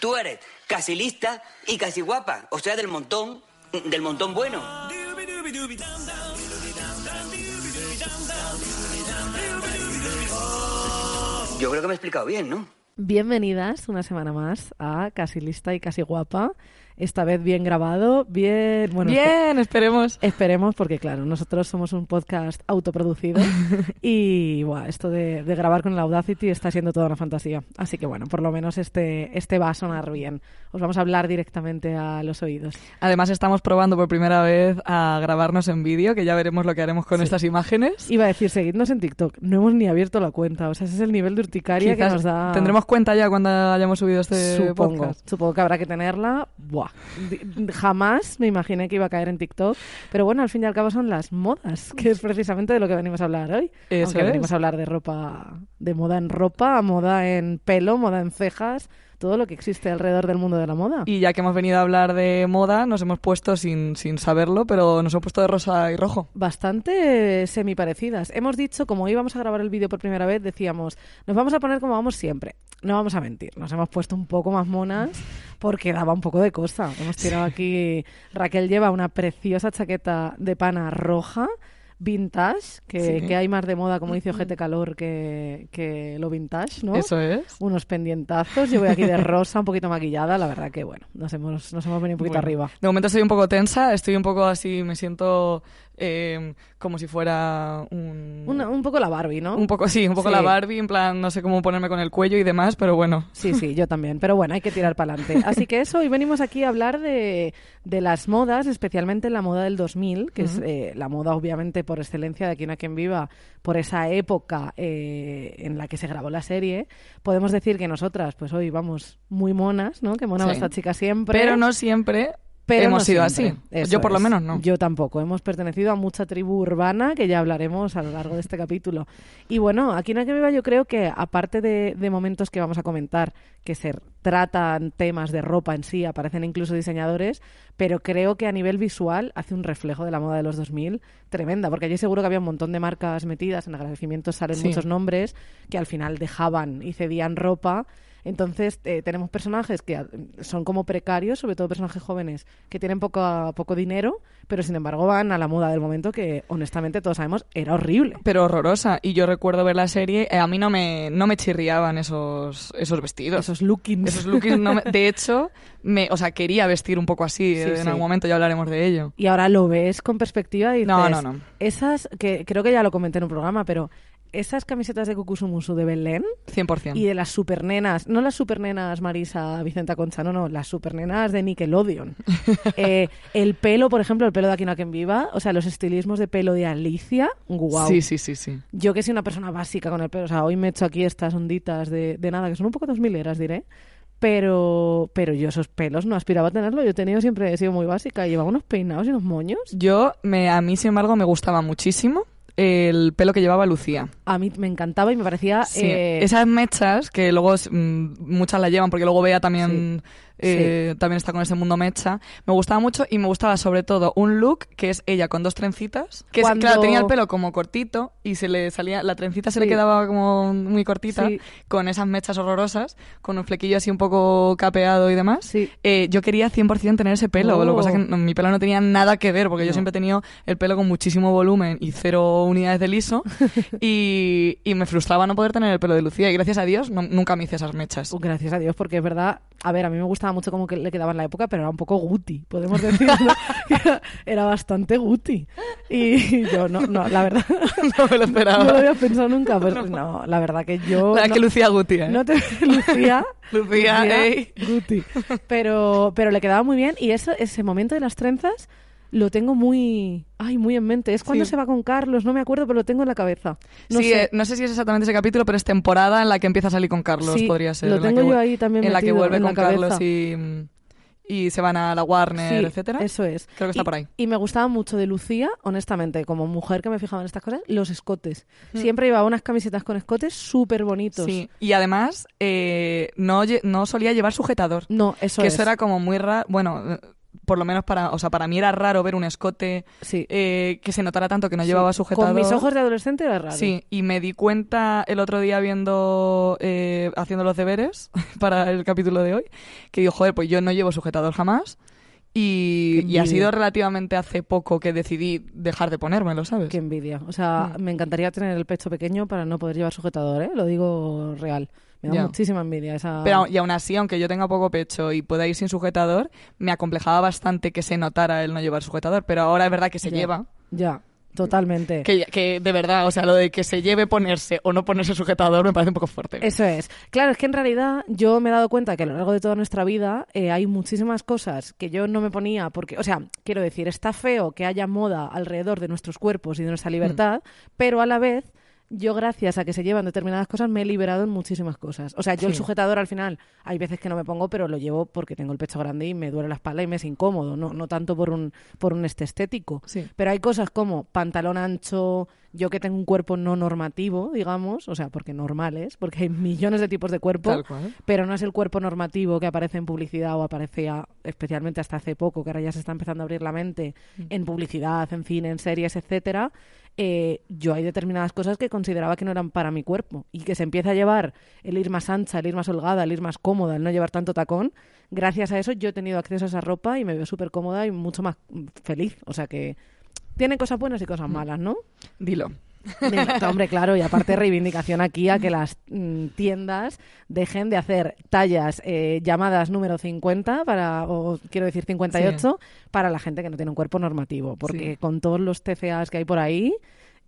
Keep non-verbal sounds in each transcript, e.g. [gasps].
Tú eres casi lista y casi guapa, o sea, del montón, del montón bueno. Yo creo que me he explicado bien, ¿no? Bienvenidas una semana más a Casi Lista y Casi Guapa. Esta vez bien grabado, bien... Bueno, Bien, esperemos. Esperemos, porque claro, nosotros somos un podcast autoproducido [laughs] y buah, esto de, de grabar con el Audacity está siendo toda una fantasía. Así que bueno, por lo menos este, este va a sonar bien. Os vamos a hablar directamente a los oídos. Además estamos probando por primera vez a grabarnos en vídeo, que ya veremos lo que haremos con Sí. estas imágenes. Iba a decir, seguidnos en TikTok. No hemos ni abierto la cuenta. O sea, ese es el nivel de urticaria Quizás que nos da... tendremos cuenta ya cuando hayamos subido este Supongo, podcast. supongo que habrá que tenerla. Buah. Jamás me imaginé que iba a caer en TikTok. Pero bueno, al fin y al cabo son las modas, que es precisamente de lo que venimos a hablar hoy. Eso Aunque es. venimos a hablar de ropa, de moda en ropa, moda en pelo, moda en cejas, todo lo que existe alrededor del mundo de la moda. Y ya que hemos venido a hablar de moda, nos hemos puesto sin, sin saberlo, pero nos hemos puesto de rosa y rojo. Bastante semi parecidas. Hemos dicho, como íbamos a grabar el vídeo por primera vez, decíamos, nos vamos a poner como vamos siempre. No vamos a mentir, nos hemos puesto un poco más monas porque daba un poco de cosa. Hemos tirado aquí. Raquel lleva una preciosa chaqueta de pana roja. Vintage, que, Sí. que hay más de moda, como dice Ojete Calor, que, que lo vintage, ¿no? Eso es. Unos pendientazos. Yo voy aquí de rosa, un poquito maquillada. La verdad que, bueno, nos hemos, nos hemos venido un poquito Bueno, arriba. De momento estoy un poco tensa, estoy un poco así, me siento eh, como si fuera un... Una- un poco la Barbie, ¿no? Un poco, sí, un poco Sí. la Barbie, en plan, no sé cómo ponerme con el cuello y demás, pero bueno. Sí, sí, yo también. Pero bueno, hay que tirar para adelante. [laughs] Así que eso, hoy venimos aquí a hablar de, de las modas, especialmente la moda del 2000, que es eh, la moda obviamente por excelencia de Aquí hay quien viva, por esa época eh, en la que se grabó la serie. Podemos decir que nosotras, pues hoy vamos muy monas, ¿no? Que mona va Sí. esta chica siempre. Pero no siempre Pero hemos no sido siempre. así. Eso Yo por lo menos no. Yo tampoco. Hemos pertenecido a mucha tribu urbana que ya hablaremos a lo largo de este [laughs] capítulo. Y bueno, aquí en que viva yo creo que aparte de, de momentos que vamos a comentar, que se tratan temas de ropa en sí, aparecen incluso diseñadores, pero creo que a nivel visual hace un reflejo de la moda de los 2000 tremenda, porque allí seguro que había un montón de marcas metidas, en agradecimientos salen Sí. muchos nombres que al final dejaban y cedían ropa entonces eh, tenemos personajes que son como precarios, sobre todo personajes jóvenes que tienen poco, poco dinero, pero sin embargo van a la moda del momento que honestamente todos sabemos era horrible. Pero horrorosa. Y yo recuerdo ver la serie, eh, a mí no me, no me chirriaban esos, esos vestidos. Esos lookings. Esos looks no me- de hecho, me, o sea, quería vestir un poco así. Sí, eh, en sí. algún momento ya hablaremos de ello. Y ahora lo ves con perspectiva y dices, No, no, no. esas, que creo que ya lo comenté en un programa, pero esas camisetas de Kukusumusu de Belén 100%. y de las supernenas, no las supernenas Marisa Vicenta Concha, no, no, las supernenas de Nickelodeon. [laughs] Eh, el pelo, por ejemplo, el pelo de Aquí no hay quien viva, o sea, los estilismos de pelo de Alicia, guau. Sí, sí, sí, sí. Yo que soy una persona básica con el pelo, o sea, hoy me he hecho aquí estas onditas de, de nada, que son un poco dos mileras, diré. Pero, pero yo esos pelos no aspiraba a tenerlo. Yo he tenido siempre, he sido muy básica. Llevaba unos peinados y unos moños. Yo, me, a mí, sin embargo, me gustaba muchísimo el pelo que llevaba Lucía. A mí me encantaba y me parecía... Sí, eh, esas mechas que luego mm, muchas las llevan porque luego Bea también eh, también está con ese mundo mecha me gustaba mucho y me gustaba sobre todo un look que es ella con dos trencitas que es- claro tenía el pelo como cortito y se le salía la trencita se le quedaba como muy cortita con esas mechas horrorosas con un flequillo así un poco capeado y demás. Eh, yo quería 100% tener ese pelo lo que pasa es que Oh. no- mi pelo no tenía nada que ver porque yo siempre he tenido el pelo con muchísimo volumen y cero unidades de liso [laughs] y, y me frustraba no poder tener el pelo de Lucía y gracias a Dios no- nunca me hice esas mechas. Uh, Gracias a Dios, porque es verdad, a ver, a mí me gustaba mucho cómo que le quedaba en la época, pero era un poco guti, podemos decirlo. era, [laughs] era bastante guti. Y yo no, no, la verdad, [laughs] no me lo esperaba. no lo había pensado nunca. Pues no, la verdad que yo... La no- que Lucía Guti, ¿eh? No te Lucía. Lucía, ey. Guti. Pero, pero le quedaba muy bien y eso, ese momento de las trenzas lo tengo muy, ay, muy en mente. Es cuando Sí. se va con Carlos, no me acuerdo, pero lo tengo en la cabeza. No sí, sé. eh, no sé si es exactamente ese capítulo, pero es temporada en la que empieza a salir con Carlos, Sí, podría ser. lo tengo que yo ahí también En la que vuelve con Carlos y, y se van a la Warner, Sí, etcétera. Eso es. Creo que está Y- por ahí. Y me gustaba mucho de Lucía, honestamente, como mujer que me fijaba en estas cosas, los escotes. Hmm. Siempre llevaba unas camisetas con escotes súper bonitos. Sí, y además eh, no, no solía llevar sujetador. No, eso que es. eso era como muy raro. Bueno, por lo menos para, o sea, para mí era raro ver un escote Sí. eh, que se notara tanto que no llevaba sujetador. Con mis ojos de adolescente era raro. Sí, y me di cuenta el otro día viendo, eh, haciendo los deberes [laughs] para el capítulo de hoy, que digo, joder, pues yo no llevo sujetador jamás. Y, ha sido relativamente hace poco que decidí dejar de ponérmelo, ¿sabes? Qué envidia. O sea, Mm. me encantaría tener el pecho pequeño para no poder llevar sujetador, ¿eh? Lo digo real. Me da Ya. muchísima envidia esa... Pero y aún así, aunque yo tenga poco pecho y pueda ir sin sujetador, me acomplejaba bastante que se notara el no llevar sujetador. Pero ahora es verdad que se lleva. Ya, totalmente. Que, que de verdad, o sea, lo de que se lleve ponerse o no ponerse sujetador me parece un poco fuerte. Eso es. Claro, es que en realidad yo me he dado cuenta que a lo largo de toda nuestra vida eh, hay muchísimas cosas que yo no me ponía porque, o sea, quiero decir, está feo que haya moda alrededor de nuestros cuerpos y de nuestra libertad, pero a la vez yo gracias a que se llevan determinadas cosas me he liberado en muchísimas cosas. O sea, yo el sujetador al final hay veces que no me pongo, pero lo llevo porque tengo el pecho grande y me duele la espalda y me es incómodo, no, no tanto por un, por un este estético. Sí. Pero hay cosas como pantalón ancho, yo que tengo un cuerpo no normativo, digamos, o sea, porque normales, porque hay millones de tipos de cuerpo, pero no es el cuerpo normativo que aparece en publicidad o aparecía especialmente hasta hace poco, que ahora ya se está empezando a abrir la mente Mm. en publicidad, en cine, en series, etcétera. Eh, yo hay determinadas cosas que consideraba que no eran para mi cuerpo y que se empieza a llevar el ir más ancha, el ir más holgada, el ir más cómoda, el no llevar tanto tacón. Gracias a eso yo he tenido acceso a esa ropa y me veo súper cómoda y mucho más mm, feliz. O sea que tiene cosas buenas y Mm. cosas malas, ¿no? Dilo. Venga, Hombre, claro, y aparte reivindicación aquí a que las mm, tiendas dejen de hacer tallas eh, llamadas número 50 para, o quiero decir 58, para la gente que no tiene un cuerpo normativo, porque Sí. con todos los TCAs que hay por ahí,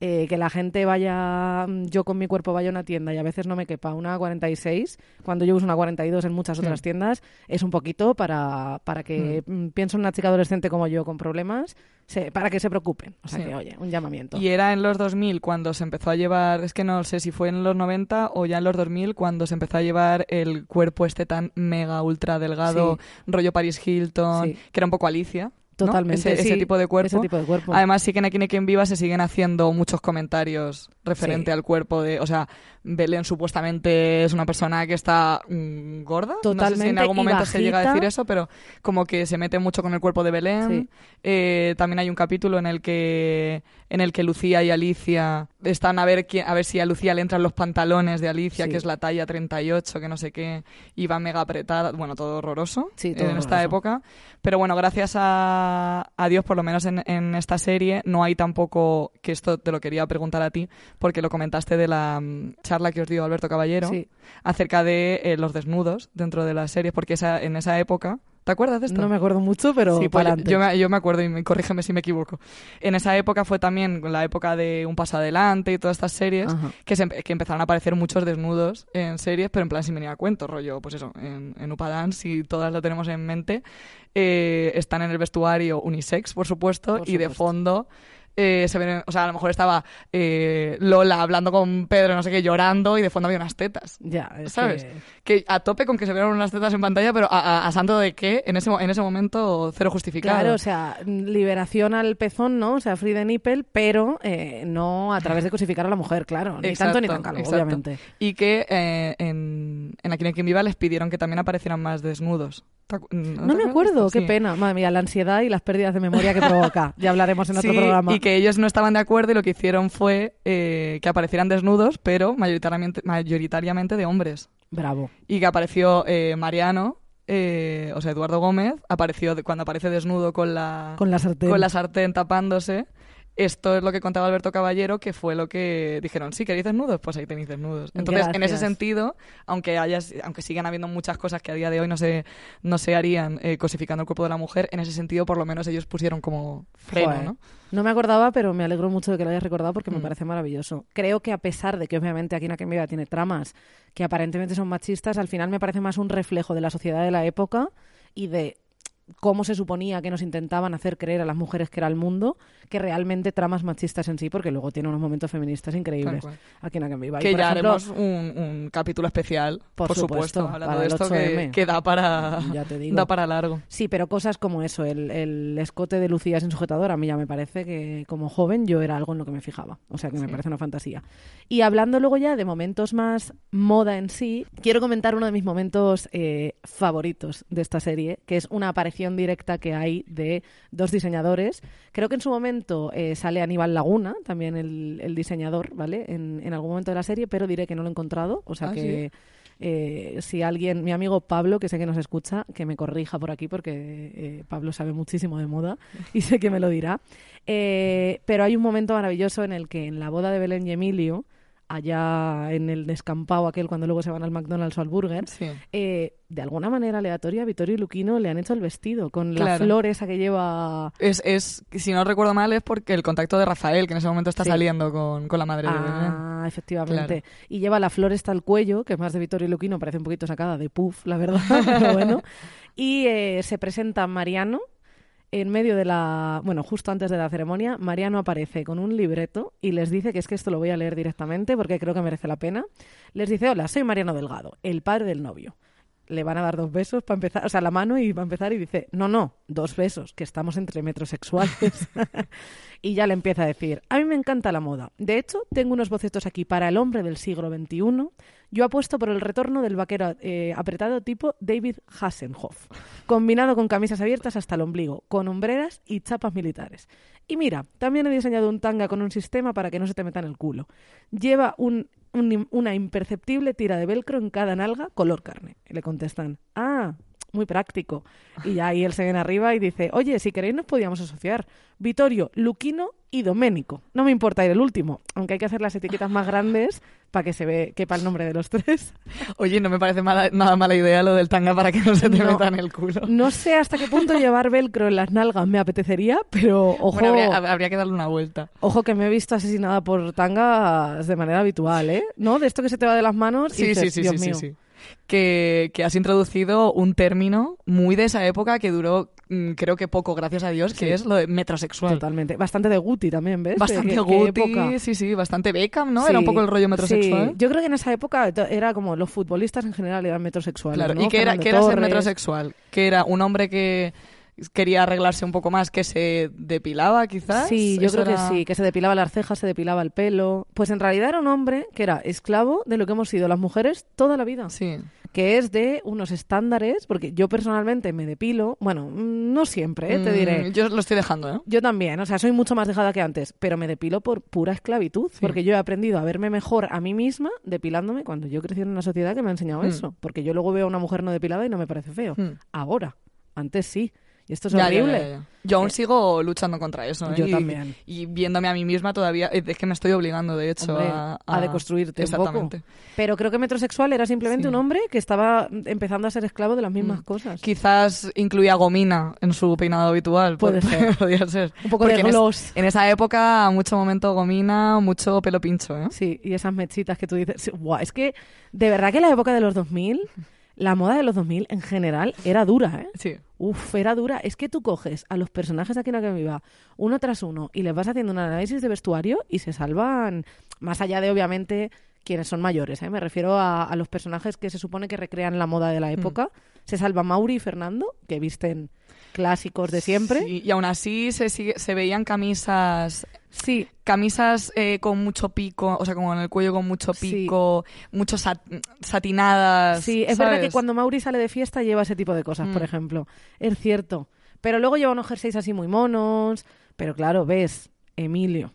eh, que la gente vaya, mm, yo con mi cuerpo vaya a una tienda y a veces no me quepa una 46, cuando yo uso una 42 en muchas otras tiendas, es un poquito para, para que mm, piense una chica adolescente como yo con problemas, se- para que se preocupen. O sea Sí. que, oye, un llamamiento. Y era en los 2000 cuando se empezó a llevar, es que no sé si fue en los 90 o ya en los 2000 cuando se empezó a llevar el cuerpo este tan mega ultra delgado, rollo Paris Hilton, que era un poco Alicia. Totalmente. Ese, ese sí, tipo de cuerpo. Ese tipo de cuerpo. Además, sí que en Aquí quien viva se siguen haciendo muchos comentarios referente Sí. al cuerpo de, o sea, Belén supuestamente es una persona que está mm, gorda. no sé si en Totalmente, algún momento se llega a decir eso, pero como que se mete mucho con el cuerpo de Belén. Sí. Eh, también hay un capítulo en el que en el que Lucía y Alicia están a ver quién, a ver si a Lucía le entran los pantalones de Alicia, Sí. que es la talla 38, que no sé qué, y va mega apretada, bueno, todo horroroso Sí, todo en esta época. Pero bueno, gracias a, a Dios, por lo menos en, en esta serie, no hay tampoco, que esto te lo quería preguntar a ti, porque lo comentaste de la mm, charla que os dio Alberto Caballero, Sí. acerca de eh, los desnudos dentro de las series, porque esa, en esa época, ¿te acuerdas de esto? No me acuerdo mucho, pero Sí, pues yo, me, yo me acuerdo y me, corrígeme si me equivoco. En esa época fue también la época de Un Paso Adelante y todas estas series que, se que empezaron a aparecer muchos desnudos en series, pero en plan sin venir a cuento, rollo, pues eso, en, en Upadance, si todas lo tenemos en mente, eh, están en el vestuario unisex, por supuesto, Por y de fondo... eh, se ven, o sea, a lo mejor estaba eh, Lola hablando con Pedro, no sé qué, llorando y de fondo había unas tetas. Ya, es ¿Sabes? que- Que a tope con que se vieran unas tetas en pantalla, pero a, a- a santo de que en ese, en ese momento cero justificado. Claro, o sea, liberación al pezón, ¿no? O sea, free the nipple, pero eh, no a través de cosificar a la mujer, claro. Ni tanto ni tan calvo, obviamente. Y que eh, en, en Aquí hay quien viva les pidieron que también aparecieran más desnudos. ¿Te acu- No, me acuerdo, qué Sí. pena. Madre mía, la ansiedad y las pérdidas de memoria que provoca. [laughs] Ya hablaremos en otro programa. y que ellos no estaban de acuerdo y lo que hicieron fue eh, que aparecieran desnudos, pero mayoritariamente, mayoritariamente de hombres. Bravo. Y que apareció eh, Mariano, eh, o sea, Eduardo Gómez, apareció cuando aparece desnudo con la, Con la sartén. con la sartén tapándose. Esto es lo que contaba Alberto Caballero, que fue lo que dijeron, sí, ¿queréis desnudos? Pues ahí tenéis desnudos. Entonces, en ese sentido, aunque haya, aunque sigan habiendo muchas cosas que a día de hoy no se, no se harían eh, cosificando el cuerpo de la mujer, en ese sentido, por lo menos ellos pusieron como freno, Joder. ¿no? No me acordaba, pero me alegro mucho de que lo hayas recordado porque me Mm. parece maravilloso. Creo que a pesar de que obviamente aquí en Viva tiene tramas que aparentemente son machistas, al final me parece más un reflejo de la sociedad de la época y de cómo se suponía que nos intentaban hacer creer a las mujeres que era el mundo, que realmente tramas machistas en sí, porque luego tiene unos momentos feministas increíbles aquí en Aquel Viva. Y, Que por ya ejemplo, haremos un, un capítulo especial, Por por, supuesto, supuesto, hablando de esto 8M. que, que da para [laughs] Ya te digo. da para largo. Sí, pero cosas como eso, el, el escote de Lucía sin sujetador, a mí ya me parece que como joven yo era algo en lo que me fijaba. O sea que me parece una fantasía. Y hablando luego ya de momentos más moda en sí, quiero comentar uno de mis momentos eh, favoritos de esta serie, que es una directa que hay de dos diseñadores. Creo que en su momento eh, sale Aníbal Laguna, también el, el diseñador, ¿vale? En, en, algún momento de la serie, pero diré que no lo he encontrado. O sea Ah, que eh, si alguien, mi amigo Pablo, que sé que nos escucha, que me corrija por aquí porque eh, Pablo sabe muchísimo de moda y sé que me lo dirá. Eh, pero hay un momento maravilloso en el que en la boda de Belén y Emilio, allá en el descampado aquel cuando luego se van al McDonald's o al Burger, Sí. eh, de alguna manera aleatoria, Vittorio y Luquino le han hecho el vestido con la Claro. flor esa que lleva... Es, es, si no recuerdo mal, es porque el contacto de Rafael, que en ese momento está Sí. saliendo con, con la madre de. Ah, efectivamente. Y lleva la flor esta al cuello, que es más de Vittorio y Luquino, parece un poquito sacada de puff, la verdad, [laughs] pero bueno. Y eh, se presenta Mariano en medio de la, bueno, justo antes de la ceremonia, Mariano aparece con un libreto y les dice que es que esto lo voy a leer directamente porque creo que merece la pena. Les dice, hola, soy Mariano Delgado, el padre del novio. Le van a dar dos besos para empezar, o sea, la mano y va a empezar y dice, no, no, dos besos, que estamos entre metrosexuales. [laughs] y ya le empieza a decir, a mí me encanta la moda. De hecho, tengo unos bocetos aquí para el hombre del siglo XXI. Yo apuesto por el retorno del vaquero eh, apretado tipo David Hasselhoff, combinado con camisas abiertas hasta el ombligo, con hombreras y chapas militares. Y mira, también he diseñado un tanga con un sistema para que no se te meta en el culo. Lleva un, un- una imperceptible tira de velcro en cada nalga color carne. Le contestan, ah, muy práctico. Y ya ahí él se viene arriba y dice, oye, si queréis nos podíamos asociar. Vittorio, Luquino y Doménico. No me importa ir el último, aunque hay que hacer las etiquetas más grandes para que se ve, quepa el nombre de los tres. [laughs] Oye, no me parece mala- nada mala idea lo del tanga para que no se te No. meta en el culo. No sé hasta qué punto [laughs] llevar velcro en las nalgas me apetecería, pero ojo, Bueno, habría, habría que darle una vuelta. ojo que me he visto asesinada por tangas de manera habitual, ¿eh? ¿No? De esto que se te va de las manos y Sí, dices, sí, sí, Dios sí, sí, mío. sí. Que, que has introducido un término muy de esa época que duró, mm, creo que poco, gracias a Dios, que Sí. es lo de metrosexual. Totalmente. Bastante de Guti también, ¿ves? Bastante ¿Qué- qué Guti, época? sí, sí, bastante Beckham, ¿no? Sí, Era un poco el rollo sí. metrosexual. Yo creo que en esa época era como los futbolistas en general eran metrosexuales. Claro, ¿no? ¿y qué era, qué era ser metrosexual? Que era un hombre que quería arreglarse un poco más, que se depilaba, quizás. Sí, yo creo era- que sí, que se depilaba las cejas, se depilaba el pelo. Pues en realidad era un hombre que era esclavo de lo que hemos sido las mujeres toda la vida. Sí. Que es de unos estándares, porque yo personalmente me depilo, bueno, mm, no siempre, ¿eh? te Mm, diré. Yo lo estoy dejando, ¿eh? Yo también, o sea, soy mucho más dejada que antes, pero me depilo por pura esclavitud, porque yo he aprendido a verme mejor a mí misma depilándome cuando yo crecí en una sociedad que me ha enseñado Mm. eso, porque yo luego veo a una mujer no depilada y no me parece feo. Mm. Ahora, antes sí, y esto es Ya, horrible. ya, ya. Yo aún sigo luchando contra eso. ¿eh? Yo y, también. Y viéndome a mí misma todavía, eh, es que me estoy obligando, de hecho, Hombre, a, a deconstruirte un poco. Exactamente. Pero creo que metrosexual era simplemente Sí. un hombre que estaba empezando a ser esclavo de las mismas Mm. cosas. Quizás incluía gomina en su peinado habitual. Puede ser. [laughs] Podría ser. Un poco de Porque en es- gloss. En, esa época, mucho momento gomina, mucho pelo pincho, ¿eh? Sí, y esas mechitas que tú dices. sí, guau, es que de verdad que la época de los 2000, la moda de los 2000 en general era dura, ¿eh? Sí. Uf, era dura. Es que tú coges a los personajes de Aquí no que viva uno tras uno y les vas haciendo un análisis de vestuario y se salvan, más allá de obviamente quienes son mayores. ¿eh? Me refiero a, a los personajes que se supone que recrean la moda de la época. Se salva Mauri y Fernando, que visten clásicos de siempre. Sí, y aún así se, sigue- se veían camisas Sí, camisas eh, con mucho pico, o sea, como en el cuello con mucho Sí. pico, mucho sat- satinadas. Sí, es verdad que cuando Mauri sale de fiesta lleva ese tipo de cosas, por Mm. ejemplo. Es cierto. Pero luego lleva unos jerseys así muy monos. Pero claro, ves, Emilio.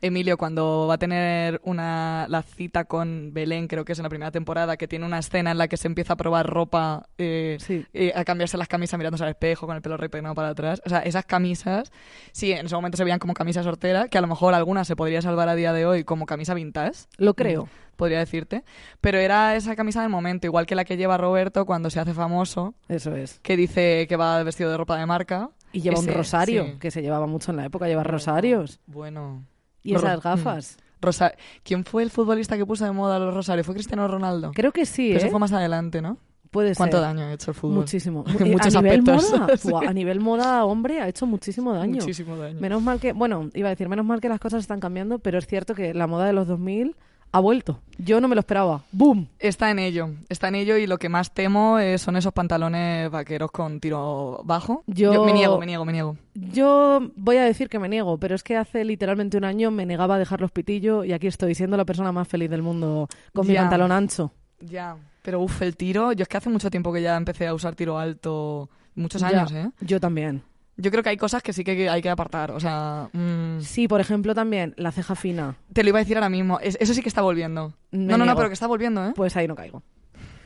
Emilio, cuando va a tener una, la cita con Belén, creo que es en la primera temporada, que tiene una escena en la que se empieza a probar ropa, eh, Sí. eh, a cambiarse las camisas mirándose al espejo con el pelo repeinado para atrás. O sea, esas camisas, sí, en ese momento se veían como camisa sortera, que a lo mejor alguna se podría salvar a día de hoy como camisa vintage. Lo creo. Podría decirte. Pero era esa camisa del momento, igual que la que lleva Roberto cuando se hace famoso, Eso es. que dice que va vestido de ropa de marca. Y lleva un rosario, sí. que se llevaba mucho en la época, llevar rosarios. Bueno. Y esas gafas. Rosa- ¿Quién fue el futbolista que puso de moda los rosarios? ¿Fue Cristiano Ronaldo? Creo que sí, Pero ¿eh? eso fue más adelante, ¿no? Puede ¿Cuánto ser. daño ha hecho el fútbol? Muchísimo. [laughs] En eh, muchos [laughs] a nivel aspectos. moda, Sí. buah, a nivel moda, hombre, ha hecho muchísimo daño. Muchísimo daño. Menos mal que, bueno, iba a decir, menos mal que las cosas están cambiando, pero es cierto que la moda de los 2000 ha vuelto. Yo no me lo esperaba. ¡Boom! Está en ello, está en ello y lo que más temo eh, son esos pantalones vaqueros con tiro bajo. Yo- me niego, me niego, me niego. Yo voy a decir que me niego, pero es que hace literalmente un año me negaba a dejar los pitillos y aquí estoy siendo la persona más feliz del mundo con mi pantalón ancho. Ya, pero uff, el tiro, yo es que hace mucho tiempo que ya empecé a usar tiro alto muchos Ya, años, ¿eh? Yo también. Yo creo que hay cosas que sí que hay que apartar. O sea, mm, Sí, por ejemplo, también la ceja fina. te lo iba a decir ahora mismo. Es- eso sí que está volviendo. Me no, no, no, pero que está volviendo, ¿eh? Pues ahí no caigo.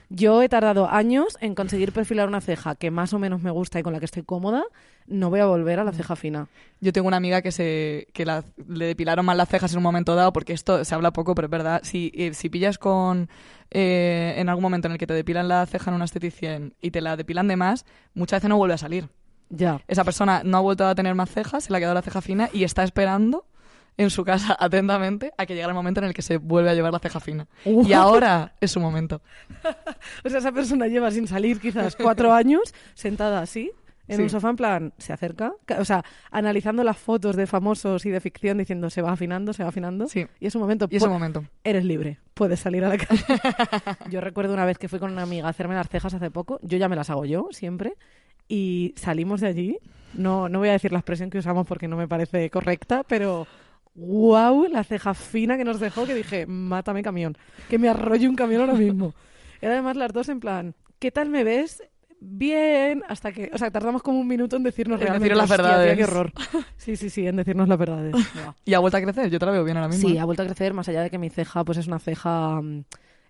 Yo he tardado años en conseguir perfilar una ceja que más o menos me gusta y con la que estoy cómoda. No voy a volver a Mm. la ceja fina. Yo tengo una amiga que se que la- le depilaron mal las cejas en un momento dado, porque esto se habla poco, pero es verdad. Si, eh, si pillas con eh, en algún momento en el que te depilan la ceja en una esteticien y te la depilan de más, muchas veces no vuelve a salir. Ya. Esa persona no ha vuelto a tener más cejas, se le ha quedado la ceja fina y está esperando en su casa [laughs] atentamente a que llegue el momento en el que se vuelve a llevar la ceja fina. Y ahora es su momento. [laughs] O sea, esa persona lleva sin salir quizás cuatro años sentada así. En Sí. un sofá, en plan, se acerca, ca- o sea, analizando las fotos de famosos y de ficción, diciendo, se va afinando, se va afinando. Sí. Y es un momento, Y es un momento. eres libre, puedes salir a la calle. [laughs] yo recuerdo una vez que fui con una amiga a hacerme las cejas hace poco, yo ya me las hago yo, siempre, y salimos de allí, no, no voy a decir la expresión que usamos porque no me parece correcta, pero wow, la ceja fina que nos dejó, que dije, mátame camión, que me arrolle un camión ahora [laughs] mismo. Era además las dos en plan, ¿qué tal me ves? Bien, hasta que, o sea, tardamos como un minuto en decirnos En realmente deciros las "Hostia, tía, verdades". qué horror. Sí, sí, sí, en decirnos las verdades. Buah. [laughs] Y ha vuelto a crecer, yo te la veo bien ahora mismo. Sí, ¿eh? ha vuelto a crecer, más allá de que mi ceja pues es una ceja mm,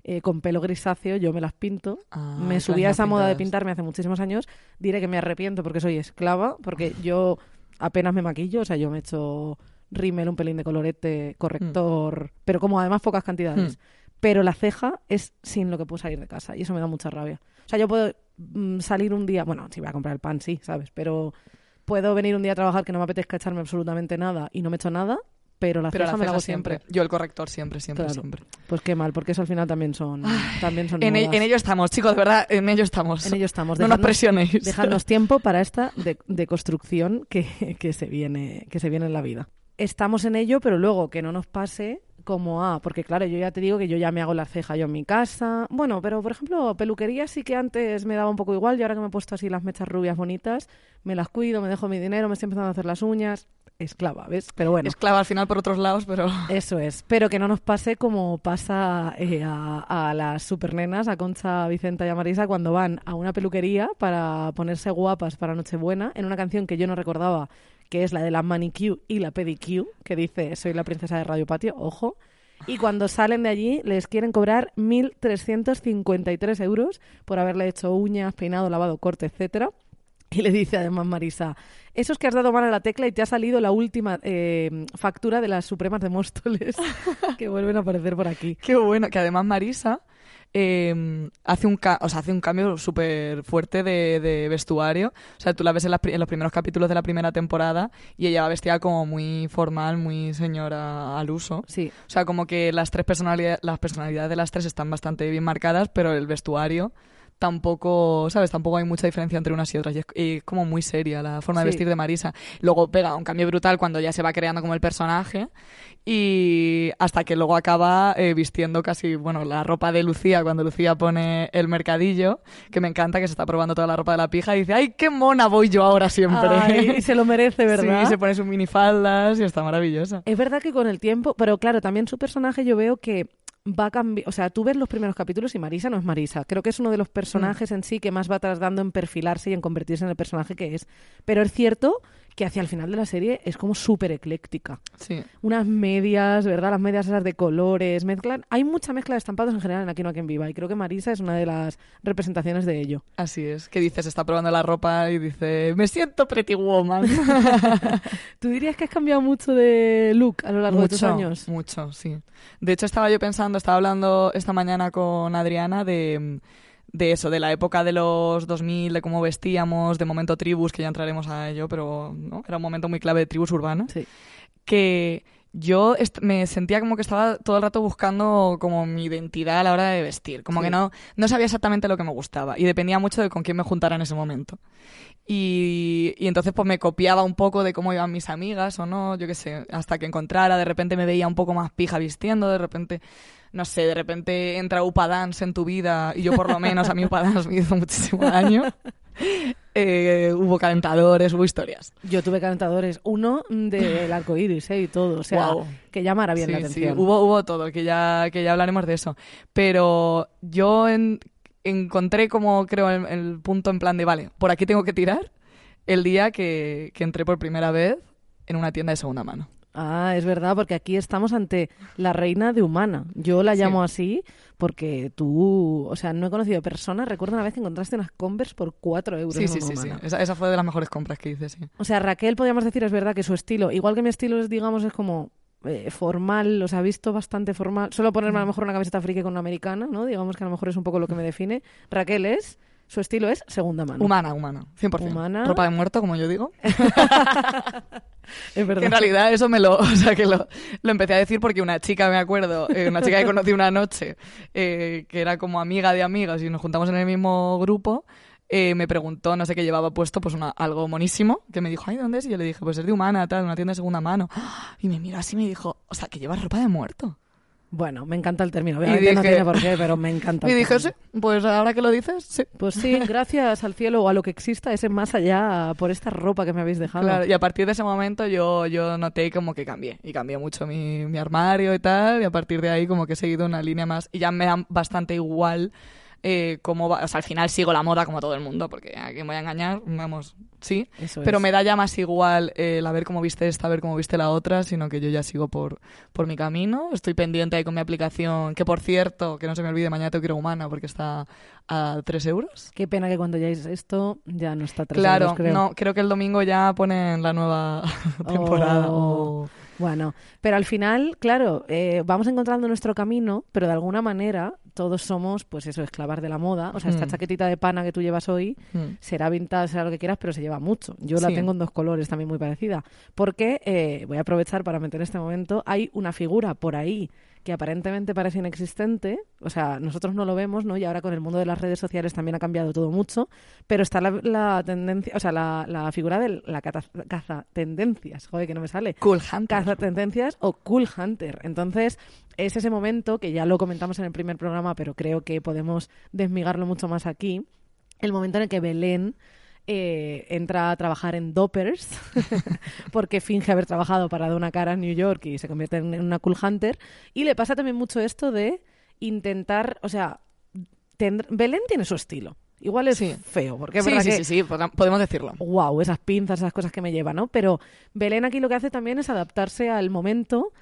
eh, con pelo grisáceo, yo me las pinto. Ah, me subí a esa moda de pintarme hace muchísimos años. Diré que me arrepiento porque soy esclava, porque yo apenas me maquillo, o sea, yo me echo rímel, un pelín de colorete, corrector, pero como además pocas cantidades. Mm. Pero la ceja es sin lo que puedo salir de casa y eso me da mucha rabia. O sea, yo puedo mm, salir un día, bueno, si voy a comprar el pan, sí, ¿sabes? Pero puedo venir un día a trabajar que no me apetezca echarme absolutamente nada y no me echo nada, pero la Pero ceja la me la ceja hago siempre. siempre. Yo el corrector siempre, siempre, Claro. siempre. Pues qué mal, porque eso al final también son, también son En, e- en ello estamos, chicos, de verdad, en ello estamos. En ello estamos. No nos Dejadnos- presionéis. Dejadnos tiempo para esta de, de que, que se viene, que se viene en la vida. Estamos en ello, pero luego que no nos pase como a, porque claro, yo ya te digo que yo ya me hago la ceja yo en mi casa. Bueno, pero por ejemplo, peluquería sí que antes me daba un poco igual y ahora que me he puesto así las mechas rubias bonitas, me las cuido, me dejo mi dinero, me estoy empezando a hacer las uñas. Esclava, ¿ves? Pero bueno. Esclava al final por otros lados, pero... [laughs] Eso es, pero que no nos pase como pasa eh, a, a las supernenas, a Concha, Vicenta y a Marisa, cuando van a una peluquería para ponerse guapas para Nochebuena, en una canción que yo no recordaba, que es la de la manicure y la pedicure, que dice Soy la princesa de Radio Patio, ojo. Y cuando salen de allí les quieren cobrar 1.353 euros por haberle hecho uñas, peinado, lavado, corte, etcétera. Y le dice además Marisa, eso es que has dado mal a la tecla y te ha salido la última eh, factura de las Supremas de Móstoles [laughs] que vuelven a aparecer por aquí. Qué bueno, que además Marisa eh, hace, un o sea, hace un cambio súper fuerte de, de vestuario. O sea, tú la ves en, las pri- en los primeros capítulos de la primera temporada y ella va vestida como muy formal, muy señora al uso. Sí, O sea, como que las tres personalidades, las personalidades de las tres están bastante bien marcadas, pero el vestuario tampoco, ¿sabes? Tampoco hay mucha diferencia entre unas y otras. Y es, y es como muy seria la forma de vestir de Marisa. Luego pega un cambio brutal cuando ya se va creando como el personaje y hasta que luego acaba eh, vistiendo casi, bueno, la ropa de Lucía cuando Lucía pone el mercadillo, que me encanta que se está probando toda la ropa de la pija y dice, ¡ay, qué mona voy yo ahora siempre! Ay, y se lo merece, [laughs] ¿verdad? Sí, se pone sus minifaldas y está maravillosa. Es verdad que con el tiempo, pero claro, también su personaje yo veo que va a cambiar, o sea, tú ves los primeros capítulos y Marisa no es Marisa. Creo que es uno de los personajes en sí que más va tardando en perfilarse y en convertirse en el personaje que es. Pero es cierto que hacia el final de la serie es como súper ecléctica. Sí. Unas medias, ¿verdad? Las medias esas de colores, mezclan. Hay mucha mezcla de estampados en general en Aquí no quien viva y creo que Marisa es una de las representaciones de ello. Así es, que dice, se está probando la ropa y dice, me siento pretty woman. [laughs] ¿Tú dirías que has cambiado mucho de look a lo largo de tus años? mucho, sí. De hecho, estaba yo pensando, estaba hablando esta mañana con Adriana de, de eso, de la época de los 2000, de cómo vestíamos, de momento tribus, que ya entraremos a ello, pero ¿no? era un momento muy clave de tribus urbanas, Sí. que yo me sentía como que estaba todo el rato buscando como mi identidad a la hora de vestir, como Sí. que no, no sabía exactamente lo que me gustaba y dependía mucho de con quién me juntara en ese momento. Y, y entonces pues me copiaba un poco de cómo iban mis amigas o no, yo qué sé, hasta que encontrara, de repente me veía un poco más pija vistiendo, de repente, no sé, de repente entra Upa Dance en tu vida y yo por lo menos a mí Upa Dance me hizo muchísimo daño. [laughs] Eh, hubo calentadores, hubo historias. Yo tuve calentadores, uno del arco iris ¿eh? y todo, o sea, Guau. que llamara bien la Sí, sí, atención. hubo, hubo todo, que ya, que ya hablaremos de eso. Pero yo en, encontré como, creo, el, el punto en plan de, vale, por aquí tengo que tirar el día que, que entré por primera vez en una tienda de segunda mano. Ah, es verdad, porque aquí estamos ante la reina de humana. Yo la Sí. llamo así porque tú, o sea, no he conocido personas. Recuerdo una vez que encontraste unas Converse por 4 euros. Sí, en sí, sí, sí. Esa, esa fue de las mejores compras que hice, sí. O sea, Raquel, podríamos decir, es verdad que su estilo, igual que mi estilo es, digamos, es como eh, formal, o sea, visto bastante formal. Solo ponerme a lo mejor una camiseta friki con una americana, ¿no? Digamos que a lo mejor es un poco lo que me define. Raquel es, su estilo es segunda mano. Humana, humana, 100%. Humana. Ropa de muerto, como yo digo. [laughs] Es verdad. Que en realidad eso me lo, [laughs] o sea, que lo, lo empecé a decir porque una chica, me acuerdo, eh, una chica que conocí una noche, eh, que era como amiga de amigas y nos juntamos en el mismo grupo, eh, me preguntó, no sé qué llevaba puesto, pues una, algo monísimo, que me dijo, ay, ¿dónde es? Y yo le dije, pues es de Humana, tal, una tienda de segunda mano. [gasps] Y me miró así y me dijo, o sea, que llevas ropa de muerto. Bueno, me encanta el término. Obviamente no tiene por qué, pero me encanta. [laughs] Y dije, sí, pues ahora que lo dices, sí. Pues sí, [laughs] gracias al cielo o a lo que exista ese más allá por esta ropa que me habéis dejado. Claro, y a partir de ese momento yo, yo noté como que cambié. Y cambié mucho mi, mi armario y tal. Y a partir de ahí como que he seguido una línea más. Y ya me da bastante igual eh, cómo va. O sea, al final sigo la moda como todo el mundo. Porque a quién voy a engañar, vamos, sí. Eso Pero es. me da ya más igual eh, el a ver cómo viste esta, a ver cómo viste la otra. Sino que yo ya sigo por, por mi camino. Estoy pendiente ahí con mi aplicación. Que por cierto, que no se me olvide, mañana tengo que ir a Humana porque está a 3 euros. Qué pena que cuando ya esto ya no está tres Claro, euros, creo. no, creo que el domingo ya ponen la nueva [laughs] temporada. Oh. Bueno, pero al final, claro, eh, vamos encontrando nuestro camino, pero de alguna manera todos somos, pues eso, esclavas de la moda. O sea, esta Mm. chaquetita de pana que tú llevas hoy Mm. será vintage, será lo que quieras, pero se lleva mucho. Yo la tengo en dos colores también muy parecida. Porque, eh, voy a aprovechar para meter este momento, hay una figura por ahí que aparentemente parece inexistente, o sea, nosotros no lo vemos, ¿no? Y ahora con el mundo de las redes sociales también ha cambiado todo mucho, pero está la, la tendencia, o sea, la, la figura de la caza tendencias, joder, que no me sale. Cool Hunter. Caza tendencias o Cool Hunter. Entonces, es ese momento que ya lo comentamos en el primer programa, pero creo que podemos desmigarlo mucho más aquí. El momento en el que Belén eh, entra a trabajar en Doppers, [laughs] porque finge haber trabajado para Donna Cara en New York y se convierte en una Cool Hunter. Y le pasa también mucho esto de intentar, o sea, tendr- Belén tiene su estilo. Igual es Sí. feo, porque es sí, verdad sí, que sí, sí, podemos decirlo. wow, esas pinzas, esas cosas que me lleva, ¿no? Pero Belén aquí lo que hace también es adaptarse al momento.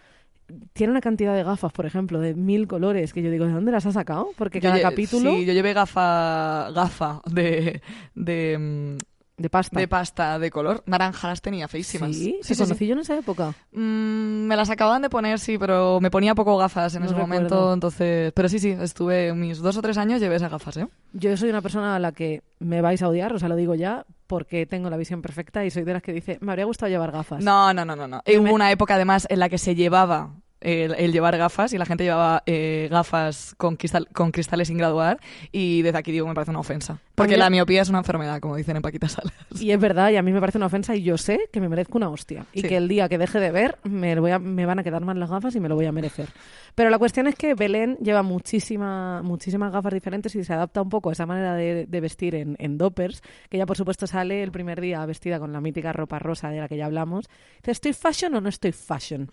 Tiene una cantidad de gafas, por ejemplo, de mil colores, que yo digo, ¿de dónde las ha sacado? Porque cada capítulo Sí, yo llevé gafa, gafa de, de, mm, de pasta. de pasta de color. Naranja las tenía feísimas. Sí, sí, sí, conocí yo en esa época. Mm, me las acababan de poner, sí, pero me ponía poco gafas en No ese recuerdo. momento, entonces... Pero sí, sí, estuve mis dos o tres años llevé esas gafas, ¿eh? Yo soy una persona a la que me vais a odiar, o sea, lo digo ya, porque tengo la visión perfecta y soy de las que dice, me habría gustado llevar gafas. No, no, no, no. no. Y Hubo me- una época, además, en la que se llevaba el, el llevar gafas y la gente llevaba eh, gafas con, cristal, con cristales sin graduar y desde aquí digo me parece una ofensa. Porque la miopía es una enfermedad, como dicen en Paquita Salas. Y es verdad, y a mí me parece una ofensa y yo sé que me merezco una hostia. Y Sí. que el día que deje de ver me, voy a- me van a quedar mal las gafas y me lo voy a merecer. Pero la cuestión es que Belén lleva muchísima, muchísimas gafas diferentes y se adapta un poco a esa manera de, de vestir en, en Doppers, que ella por supuesto sale el primer día vestida con la mítica ropa rosa de la que ya hablamos. Dice, ¿estoy fashion o no estoy fashion?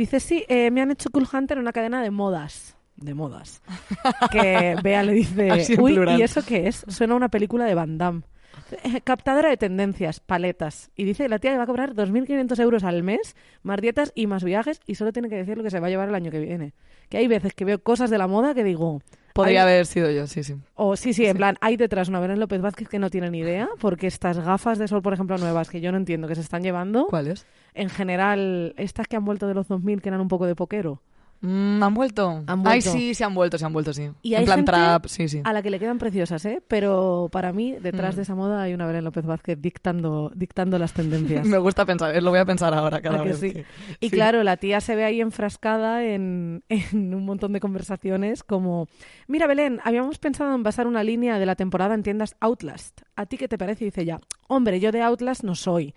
Dice, sí, eh, me han hecho Cool Hunter en una cadena de modas. De modas. [laughs] Que Bea le dice, uy, plural. ¿y eso qué es? Suena a una película de Van Damme. Eh, Captadora de tendencias, paletas. Y dice que la tía le va a cobrar 2.500 euros al mes, más dietas y más viajes, y solo tiene que decir lo que se va a llevar el año que viene. Que hay veces que veo cosas de la moda que digo... Podría hay- haber sido yo, sí, sí. O sí, sí, en plan, hay detrás una Belén López Vázquez que no tiene ni idea, porque estas gafas de sol, por ejemplo, nuevas, que yo no entiendo que se están llevando, ¿Cuál es? en general, estas que han vuelto de los 2000, que eran un poco de poquero, Mm, ¿Han vuelto? Han Ay, sí, se han vuelto, se han vuelto, sí. Y en hay plan gente trap, sí, sí. a la que le quedan preciosas, ¿eh? Pero para mí, detrás Mm. de esa moda hay una Belén López Vázquez dictando, dictando las tendencias. [laughs] Me gusta pensar, eh, lo voy a pensar ahora cada ¿A que vez. sí? que- Y sí. claro, la tía se ve ahí enfrascada en, en un montón de conversaciones como, mira Belén, habíamos pensado en basar una línea de la temporada en tiendas Outlast. ¿A ti qué te parece? Y dice ya, hombre, yo de Outlast no soy.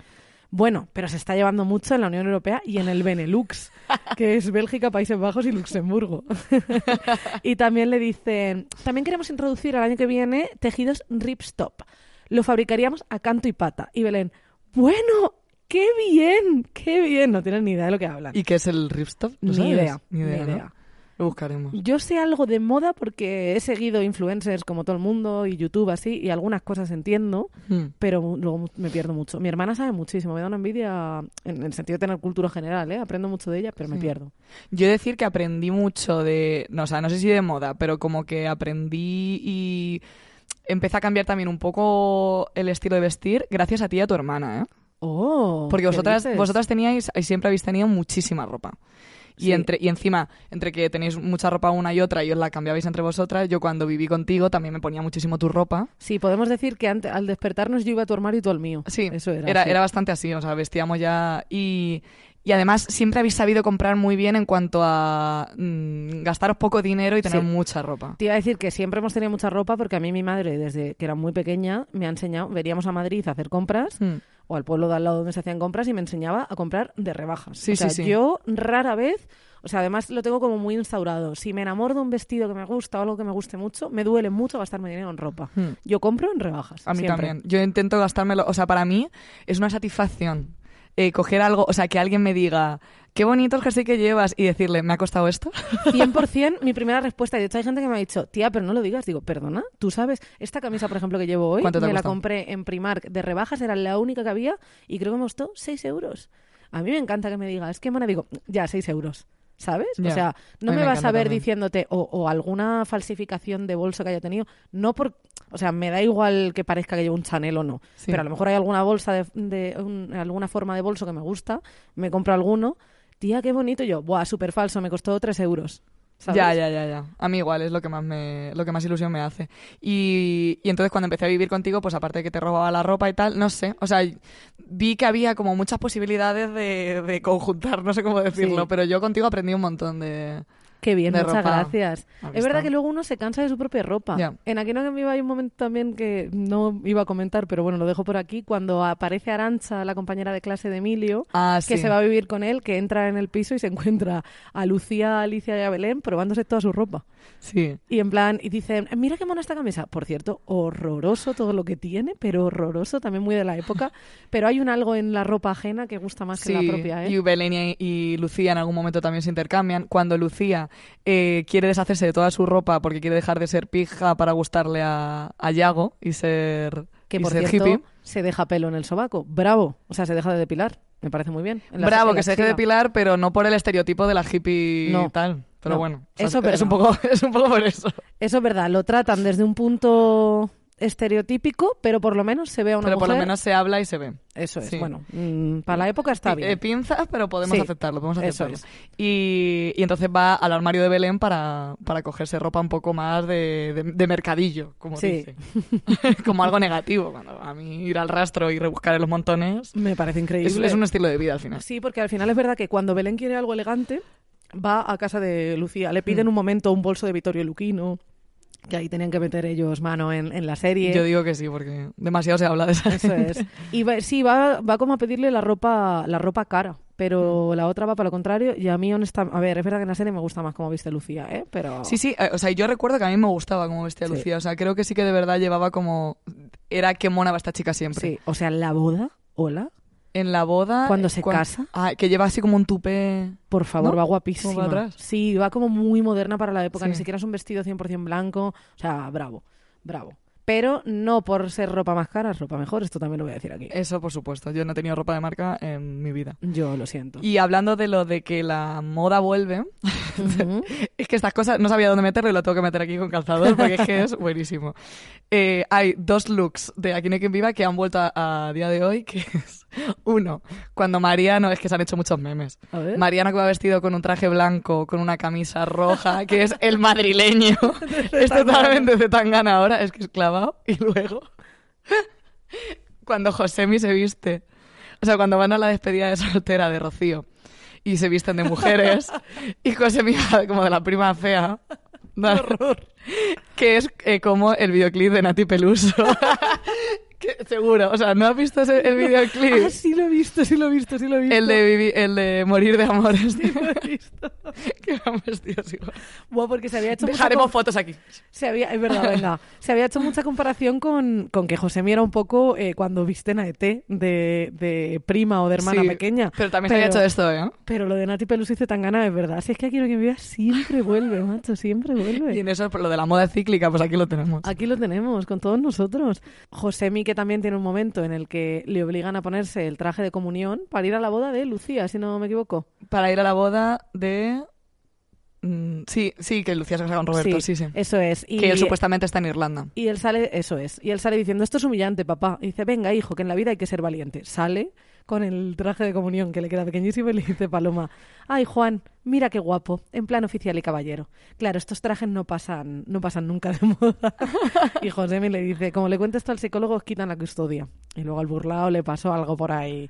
Bueno, pero se está llevando mucho en la Unión Europea y en el Benelux, [laughs] que es Bélgica, Países Bajos y Luxemburgo. [laughs] [laughs] y también le dicen, también queremos introducir al año que viene tejidos ripstop. Lo fabricaríamos a canto y pata. Y Belén, bueno, qué bien, qué bien. No tienen ni idea de lo que hablan. ¿Y qué es el ripstop? ¿Lo Ni sabes? idea, Ni idea, ni ¿no? Lo buscaremos. Yo sé algo de moda porque he seguido influencers como todo el mundo y YouTube así y algunas cosas entiendo, Mm. pero luego me pierdo mucho. Mi hermana sabe muchísimo, me da una envidia en el sentido de tener cultura general, ¿eh? aprendo mucho de ella, pero me pierdo. Yo decir que aprendí mucho de, no, o sea, no sé si de moda, pero como que aprendí y empecé a cambiar también un poco el estilo de vestir gracias a ti y a tu hermana, ¿eh? Oh, Porque ¿qué vosotras, dices? vosotras teníais y siempre habéis tenido muchísima ropa. Y, Sí. entre, y encima, entre que tenéis mucha ropa una y otra y os la cambiabais entre vosotras, yo cuando viví contigo también me ponía muchísimo tu ropa. Sí, podemos decir que ante- al despertarnos yo iba a tu armario y tú al mío. Sí, eso era. era, sí. era bastante así, o sea, vestíamos ya y, y además siempre habéis sabido comprar muy bien en cuanto a mm, gastaros poco dinero y tener Sí. mucha ropa. Te iba a decir que siempre hemos tenido mucha ropa porque a mí mi madre, desde que era muy pequeña, me ha enseñado, veníamos a Madrid a hacer compras Mm. O al pueblo de al lado donde se hacían compras y me enseñaba a comprar de rebajas. Sí, o sea, sí, sí. yo rara vez, o sea, además lo tengo como muy instaurado. Si me enamoro de un vestido que me gusta o algo que me guste mucho, me duele mucho gastarme dinero en ropa. Mm. Yo compro en rebajas. A mí siempre. también. Yo intento gastármelo. O sea, para mí es una satisfacción eh, coger algo, o sea, que alguien me diga, qué bonito el jersey que llevas y decirle, ¿me ha costado esto? [laughs] 100% mi primera respuesta. Y de hecho hay gente que me ha dicho, tía, pero no lo digas. Digo, perdona, tú sabes, esta camisa, por ejemplo, que llevo hoy, ¿Cuánto te ha me la compré en Primark de rebajas, era la única que había y creo que me costó 6 euros. A mí me encanta que me diga, es que mona, digo, ya, 6 euros. ¿Sabes? O sea, no me me vas a ver también. diciéndote o, o alguna falsificación de bolso que haya tenido. No por. O sea, me da igual que parezca que llevo un Chanel o no. Sí. Pero a lo mejor hay alguna bolsa de, de un- alguna forma de bolso que me gusta. Me compro alguno. Tía, qué bonito. Y yo, buah, súper falso, me costó 3 euros. ¿Sabes? Ya, ya, ya, ya. A mí igual es lo que más me, lo que más ilusión me hace. Y, y entonces cuando empecé a vivir contigo, pues aparte de que te robaba la ropa y tal, no sé, o sea, vi que había como muchas posibilidades de, de conjuntar, no sé cómo decirlo, Sí. pero yo contigo aprendí un montón de... Qué bien, muchas ropa. gracias. Aquí Es verdad está. que luego uno se cansa de su propia ropa. En Aquí no que me iba hay un momento también que no iba a comentar, pero bueno, lo dejo por aquí, cuando aparece Arancha, la compañera de clase de Emilio, Ah, que sí. se va a vivir con él, que entra en el piso y se encuentra a Lucía, a Alicia y a Belén probándose toda su ropa. Sí. Y en plan, y dicen, mira qué mona esta camisa. Por cierto, horroroso todo lo que tiene, pero horroroso, también muy de la época. [laughs] pero hay un algo en la ropa ajena que gusta más que Sí, la propia, ¿eh? y Belén y, y Lucía en algún momento también se intercambian. Cuando Lucía eh, quiere deshacerse de toda su ropa porque quiere dejar de ser pija para gustarle a, a Yago y ser, Que y por ser cierto, hippie. se deja pelo en el sobaco. Bravo. O sea, se deja de depilar. Me parece muy bien. En la- Bravo, en que se deje de depilar, pero no por el estereotipo de la hippie No, y tal. Pero no. bueno, o sea, Eso es es, un poco, [laughs] es un poco por eso. Eso es verdad. Lo tratan desde un punto estereotípico, pero por lo menos se ve a una Pero por lo menos se habla y se ve. Eso es. sí. Bueno, mm, para la época está bien. eh, pinzas, pero podemos Sí, aceptarlo, podemos eso aceptarlo. es. Y, y entonces va al armario de Belén para, para cogerse ropa un poco más de, de- de mercadillo, como Sí. dice. [laughs] como algo negativo. Cuando a mí ir al rastro y rebuscar en los montones Me parece es, increíble. es un estilo de vida al final. Sí, porque al final es verdad que cuando Belén quiere algo elegante, va a casa de Lucía. Le piden Mm. un momento un bolso de Vittorio Luquino, que ahí tenían que meter ellos mano en, en la serie. Yo digo que sí, porque demasiado se habla de esa Eso es. Y va- sí, va, va como a pedirle la ropa, la ropa cara, pero Mm. la otra va para lo contrario. Y a mí, honestamente, a ver, es verdad que en la serie me gusta más como viste Lucía, ¿eh? Pero Sí, sí, eh, o sea, yo recuerdo que a mí me gustaba cómo vestía Sí. Lucía, o sea, creo que sí que de verdad llevaba como... Era que mona va esta chica siempre. sí. O sea, la boda, hola, En la boda... Cuando se cuan- casa. Ah, que lleva así como un tupé... por favor, ¿No? va guapísima. ¿Cómo va atrás? Sí, va como muy moderna para la época, Sí. ni siquiera es un vestido 100% blanco. O sea, bravo, bravo. Pero no por ser ropa más cara, es ropa mejor, esto también lo voy a decir aquí. Eso, por supuesto. Yo no he tenido ropa de marca en mi vida. Yo lo siento. Y hablando de lo de que la moda vuelve, Ujú. [laughs] es que estas cosas no sabía dónde meterlo y lo tengo que meter aquí con calzador porque es que es buenísimo. Eh, hay dos looks de Aquí no hay quien viva que han vuelto a, a día de hoy, que es [laughs] uno, cuando Mariano, es que se han hecho muchos memes. A ver. Mariano que va vestido con un traje blanco, con una camisa roja, que es el madrileño. [laughs] es totalmente de tangana ahora, es que es clavado. Y luego, [laughs] cuando Josemi se viste, o sea, cuando van a la despedida de soltera de Rocío y se visten de mujeres, y Josemi va como de la prima fea. ¿no? Que es eh, como el videoclip de Nati Peluso. Que- seguro, o sea, ¿no has visto ese- el videoclip? Ah, sí lo he visto, sí lo he visto, sí lo he visto. el, de vivi- el de morir de amores. Sí lo he visto. [laughs] que van vestidos igual. Buah, porque se había hecho Dejaremos fotos aquí. Se había, es verdad, venga. Se había hecho mucha comparación con, con que José era un poco eh, cuando visten a ET de, de prima o de hermana Sí, pequeña. Pero también se había hecho esto, ¿eh? Pero lo de Nati Peluso y Zetangana es verdad. Si es que aquí lo que me vea siempre vuelve, macho, siempre vuelve. Y en eso, lo de la moda cíclica, pues aquí lo tenemos. Aquí lo tenemos, con todos nosotros. Josemi, que también tiene un momento en el que le obligan a ponerse el traje de comunión para ir a la boda de Lucía, si no me equivoco. Para ir a la boda de... mm, sí, sí, que Lucía se casa con Roberto, sí, sí. Eso es. Y, Que él supuestamente está en Irlanda. y él sale, eso es. Y él sale diciendo, esto es humillante, papá. Y dice, venga, hijo, que en la vida hay que ser valiente. Sale con el traje de comunión que le queda pequeñísimo y le dice Paloma, ay Juan, mira qué guapo, en plan oficial y caballero. Claro, estos trajes no pasan, no pasan nunca de moda. y Josemi le dice, como le cuentes esto al psicólogo, os quitan la custodia. Y luego al burlao le pasó algo por ahí.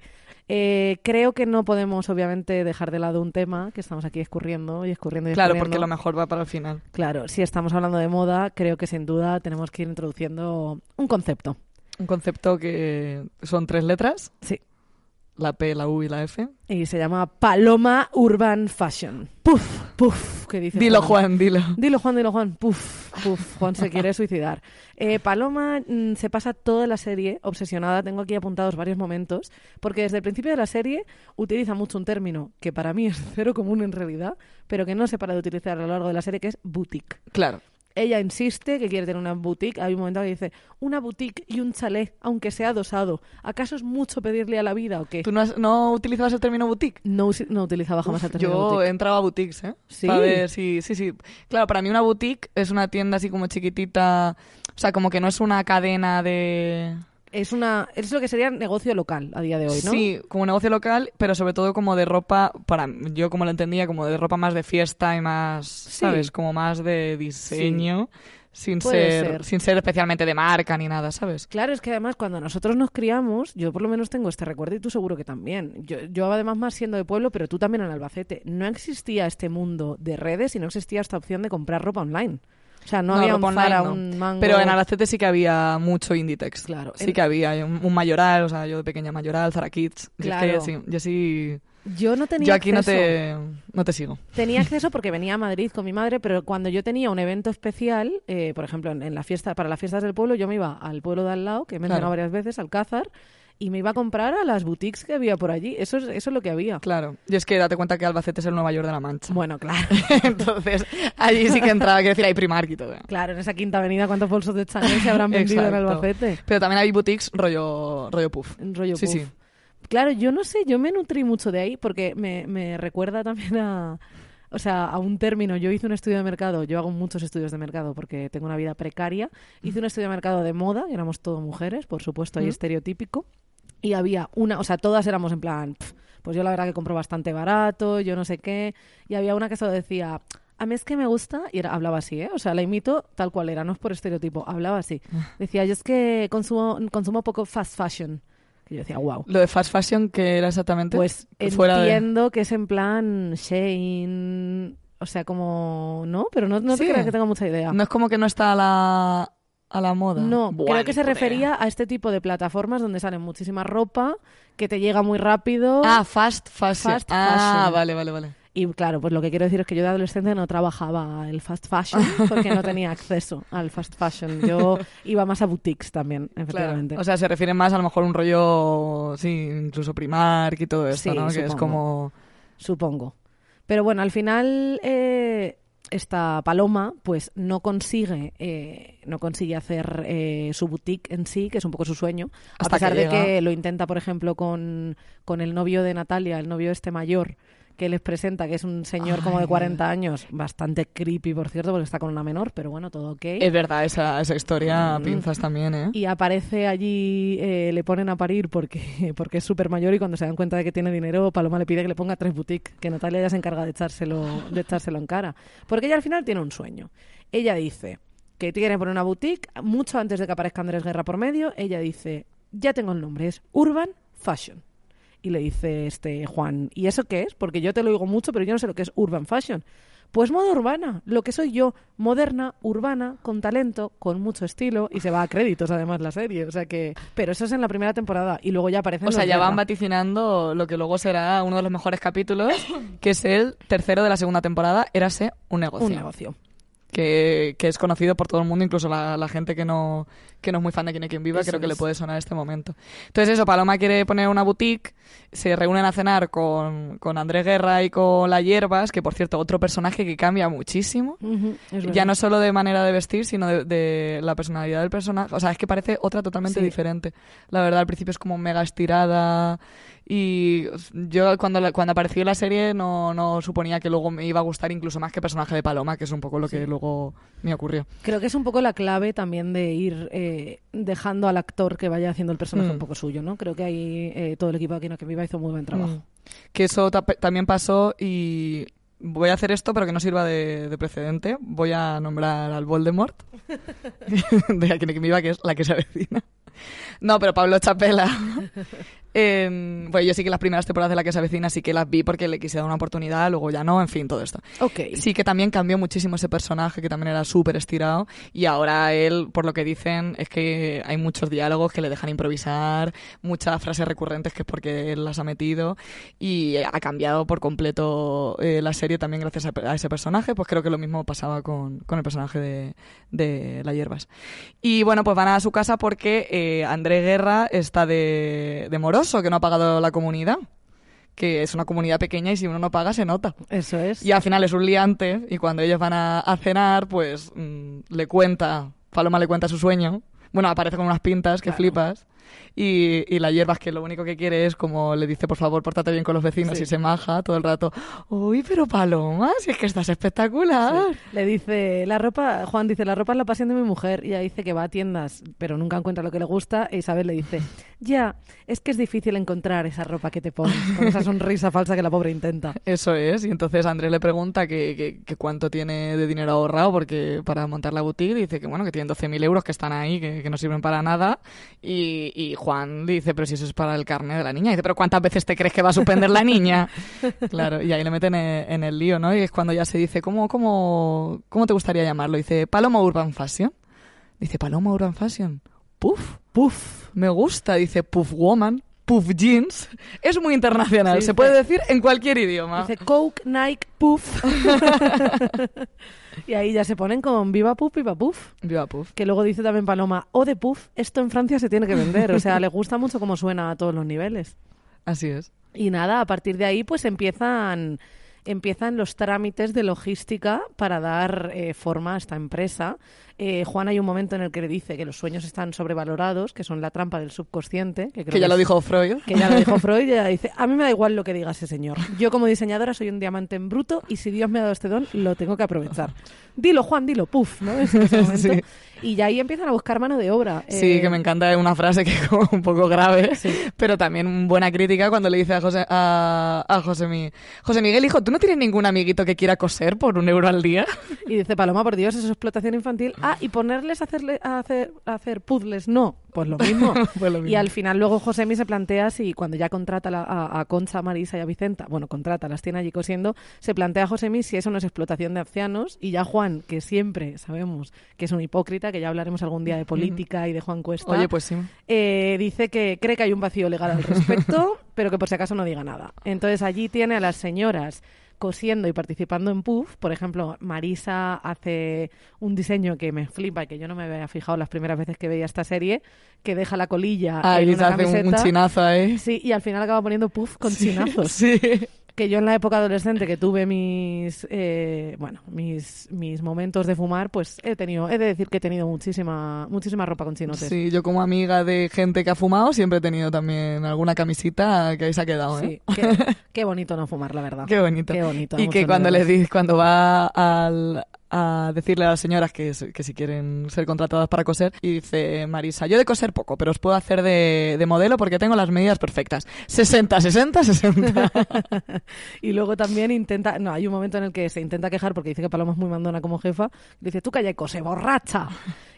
Eh, creo que no podemos, obviamente, dejar de lado un tema que estamos aquí escurriendo y escurriendo y Claro, escurriendo. porque lo mejor va para el final. Claro, si estamos hablando de moda, creo que sin duda tenemos que ir introduciendo un concepto. Un concepto que son tres letras, Sí. La P, la U y la F. Y se llama Paloma Urban Fashion. Puf, puf, que dice Dilo, Juan, dilo. Dilo, Juan, dilo, Juan. Puf, puf. Juan se quiere suicidar. Eh, Paloma mm, se pasa toda la serie obsesionada. Tengo aquí apuntados varios momentos. Porque desde el principio de la serie utiliza mucho un término que para mí es cero común en realidad, pero que no se para de utilizar a lo largo de la serie, que es boutique. Claro. Ella insiste que quiere tener una boutique. Hay un momento que dice, una boutique y un chalet, aunque sea dosado. ¿Acaso es mucho pedirle a la vida o qué? ¿Tú no, has- no utilizabas el término boutique? No, usi- no utilizaba jamás el término Yo boutique. entraba a boutiques, ¿eh? ¿Sí? Para ver, sí, sí, sí. Claro, para mí una boutique es una tienda así como chiquitita, o sea, como que no es una cadena de... Es, una, es lo que sería negocio local a día de hoy, ¿no? Sí, como negocio local, pero sobre todo como de ropa, para yo como lo entendía, como de ropa más de fiesta y más, ¿sabes? Como más de diseño, sin, ser, ser. sin ser especialmente de marca ni nada, ¿sabes? Claro, es que además cuando nosotros nos criamos, yo por lo menos tengo este recuerdo y tú seguro que también. Yo, yo además más siendo de pueblo, pero tú también en Albacete. No existía este mundo de redes y no existía esta opción de comprar ropa online. O sea, no, había un Zara, no. un Mango... Pero en Albacete sí que había mucho Inditex. Claro, Sí en- que había un, un Mayoral, o sea, yo de pequeña Mayoral, Zara Kids. Yo es que Claro. sí, yo sí... Yo no tenía Yo aquí no acceso. te, no te sigo. Tenía [laughs] acceso porque venía a Madrid con mi madre, pero cuando yo tenía un evento especial, eh, por ejemplo, en, en la fiesta para las fiestas del pueblo, yo me iba al pueblo de al lado, que he mencionado Claro. varias veces, Alcázar, y me iba a comprar a las boutiques que había por allí. Eso es, eso es lo que había. Claro. Y es que date cuenta que Albacete es el Nueva York de la Mancha. Bueno, claro. [laughs] Entonces, allí sí que entraba, quiero decir, hay Primark y todo. Claro, en esa quinta avenida, ¿cuántos bolsos de Chanel se habrán vendido en. Albacete? Pero también hay boutiques rollo, rollo puff. Rollo Sí, puff. sí. Claro, yo no sé, yo me nutrí mucho de ahí porque me, me recuerda también a, o sea, a un término. Yo hice un estudio de mercado, yo hago muchos estudios de mercado porque tengo una vida precaria. Hice un estudio de mercado de moda, y éramos todo mujeres, por supuesto, ahí Mm. estereotípico. Y había una, o sea, todas éramos en plan, "Pf, pues yo la verdad que compro bastante barato, yo no sé qué. Y había una que solo decía, a mí es que me gusta, y era, hablaba así, ¿eh? O sea, la imito tal cual era, no es por estereotipo, hablaba así. Decía, yo es que consumo, consumo poco fast fashion. Que yo decía, wow. Lo de fast fashion, que era exactamente. Pues de- entiendo que es en plan Shane, o sea, como, ¿no? Pero no, no te Sí. creas que tengo mucha idea. No es como que no está la, a la moda. No, Buah, creo que se refería a este tipo de plataformas donde sale muchísima ropa, que te llega muy rápido. Ah, fast fashion. Fast ah, fashion. vale, vale, vale. Y claro, pues lo que quiero decir es que yo de adolescente no trabajaba el fast fashion [laughs] porque no tenía acceso al fast fashion. Yo iba más a boutiques también, Claro. efectivamente. O sea, se refiere más a lo mejor un rollo, sí, incluso Primark y todo esto, Sí, ¿no? Que es como... supongo. Pero bueno, al final eh, esta Paloma pues no consigue eh, no consigue hacer eh, su boutique en sí, que es un poco su sueño, Hasta a pesar que de que lo intenta, por ejemplo, con, con el novio de Natalia, el novio este mayor que les presenta, que es un señor como de Ay. 40 años, bastante creepy, por cierto, porque está con una menor, pero bueno, todo ok. Es verdad, esa, esa historia Mm. pinzas también, ¿eh? Y aparece allí, eh, le ponen a parir porque, [laughs] porque es súper mayor y cuando se dan cuenta de que tiene dinero, Paloma le pide que le ponga tres boutiques, que Natalia ya se encarga de echárselo, de echárselo en cara. Porque ella al final tiene un sueño. Ella dice que quiere poner una boutique, mucho antes de que aparezca Andrés Guerra por medio, ella dice, ya tengo el nombre, es Urban Fashion. Y le dice este Juan, ¿y eso qué es? Porque yo te lo digo mucho, pero yo no sé lo que es Urban Fashion. Pues moda urbana, lo que soy yo, moderna, urbana, con talento, con mucho estilo y se va a créditos además la serie, o sea que pero eso es en la primera temporada y luego ya aparecen O sea, ya van vaticinando lo que luego será uno de los mejores capítulos, que es el tercero de la segunda temporada, Érase un negocio. un negocio. Que, que es conocido por todo el mundo, incluso la, la gente que no, que no es muy fan de Quien es Quien Viva, Eso creo que le puede sonar este momento. Entonces eso, Paloma quiere poner una boutique, se reúnen a cenar con, con Andrés Guerra y con La Hierbas, que por cierto, otro personaje que cambia muchísimo. Ya verdad. no solo de manera de vestir, sino de, de la personalidad del personaje. O sea, es que parece otra totalmente Sí. diferente. La verdad, al principio es como mega estirada. Y yo cuando, la- cuando apareció la serie no, no suponía que luego me iba a gustar incluso más que el personaje de Paloma, que es un poco lo que luego me ocurrió. Creo que es un poco la clave también de ir eh, dejando al actor que vaya haciendo el personaje Mm. un poco suyo, ¿no? Creo que ahí eh, todo el equipo de Aquí no que viva hizo muy buen trabajo. Mm. Que eso ta- también pasó y voy a hacer esto, pero que no sirva de, de precedente. Voy a nombrar al Voldemort [laughs] de Aquí no que viva, que es la que se avecina. No, pero Pablo Chapela. [laughs] eh, bueno, yo sí que las primeras temporadas de la que se avecina sí que las vi porque le quise dar una oportunidad, luego ya no, en fin, todo esto. Ok. Sí que también cambió muchísimo ese personaje, que también era súper estirado, y ahora él, por lo que dicen, es que hay muchos diálogos que le dejan improvisar, muchas frases recurrentes que es porque él las ha metido, y ha cambiado por completo eh, la serie también gracias a, a ese personaje, pues creo que lo mismo pasaba con, con el personaje de, de La Hierbas. Y bueno, pues van a su casa porque eh, André Guerra está de, de moroso, que no ha pagado la comunidad. Que es una comunidad pequeña y si uno no paga se nota. Eso es. Y al final es un liante y cuando ellos van a, a cenar, pues mm, le cuenta, Paloma le cuenta su sueño. Bueno, aparece con unas pintas que Claro. flipas. Y, y la hierbas que lo único que quiere es como le dice, por favor, pórtate bien con los vecinos Sí. y se maja todo el rato. Uy, pero Paloma, si es que estás espectacular. Le dice, la ropa, Juan dice, la ropa es la pasión de mi mujer. Y ella dice que va a tiendas, pero nunca encuentra lo que le gusta. E Isabel le dice, ya, es que es difícil encontrar esa ropa que te pones, con esa sonrisa falsa que la pobre intenta. [laughs] Eso es, y entonces Andrés le pregunta que, que- que cuánto tiene de dinero ahorrado porque para montar la boutique dice que bueno, que tienen 12.000 euros que están ahí, que, que no sirven para nada, y, y Juan dice, pero si eso es para el carnet de la niña, y dice, pero ¿cuántas veces te crees que va a suspender la niña? [laughs] claro, y ahí le meten en, el lío, ¿no? Y es cuando ya se dice, ¿cómo, cómo, cómo te gustaría llamarlo? Dice, Paloma Urban Fashion. Dice, Paloma Urban Fashion. Puff, puff, me gusta. Dice, Puff Woman. Puff Jeans. Es muy internacional. Sí, se puede decir en cualquier idioma. Dice Coke, Nike, Puff. [laughs] y ahí ya se ponen con Viva Puff, Viva Puff. Viva Puff. Que luego dice también Paloma, o de Puff, esto en Francia se tiene que vender. O sea, le gusta mucho cómo suena a todos los niveles. Así es. Y nada, a partir de ahí pues empiezan, empiezan los trámites de logística para dar eh, forma a esta empresa. Eh, Juan hay un momento en el que le dice que los sueños están sobrevalorados, que son la trampa del subconsciente. Que, creo Que ya lo dijo Freud. Que ya lo dijo [laughs] Freud y ella dice, a mí me da igual lo que diga ese señor. Yo como diseñadora soy un diamante en bruto y si Dios me ha dado este don, lo tengo que aprovechar. Dilo, Juan, dilo, puf, ¿no? Es ese momento. [laughs] Sí. Y ya ahí empiezan a buscar mano de obra. Sí, Eh, que me encanta es una frase que es como un poco grave, Sí. pero también buena crítica cuando le dice a José, a, a José, Mi- José Miguel, hijo, ¿tú no tienes ningún amiguito que quiera coser por un euro al día? Y dice Paloma, por Dios, eso es explotación infantil. Ah, y ponerles a, hacerle, a, hacer, a hacer puzzles, no. Pues lo mismo. [laughs] Pues lo Y al final luego Josemi se plantea si cuando ya contrata la- a, a Concha, a Marisa y a Vicenta, bueno, contrata, las tiene allí cosiendo, se plantea a Josemi si eso no es explotación de ancianos y ya Juan, que siempre sabemos que es un hipócrita, que ya hablaremos algún día de política y de Juan Cuesta, Oye, pues sí. eh, dice que cree que hay un vacío legal al [laughs] respecto, pero que por si acaso no diga nada. Entonces allí tiene a las señoras cosiendo y participando en puff. Por ejemplo, Marisa hace un diseño que me flipa y que yo no me había fijado las primeras veces que veía esta serie, que deja la colilla Ah, en y una hace un, un camiseta. chinazo ahí. Sí, y al final acaba poniendo puff con chinazos. [laughs] Sí. Que yo en la época adolescente que tuve mis, eh, bueno, mis, mis momentos de fumar, pues he tenido, he de decir que he tenido muchísima, muchísima ropa con chinotes. Sí, yo como amiga de gente que ha fumado siempre he tenido también alguna camisita que ahí se ha quedado, ¿eh? Sí, qué, [laughs] qué bonito no fumar, la verdad. Qué bonito. Qué bonito. Y que cuando miedo. les dice, cuando va al, a decirle a las señoras que, que si quieren ser contratadas para coser, y dice Marisa, yo de coser poco, pero os puedo hacer de, de modelo porque tengo las medidas perfectas. 60, 60, 60. Y luego también intenta, no, hay un momento en el que se intenta quejar porque dice que Paloma es muy mandona como jefa. Dice, tú calla y cose, borracha.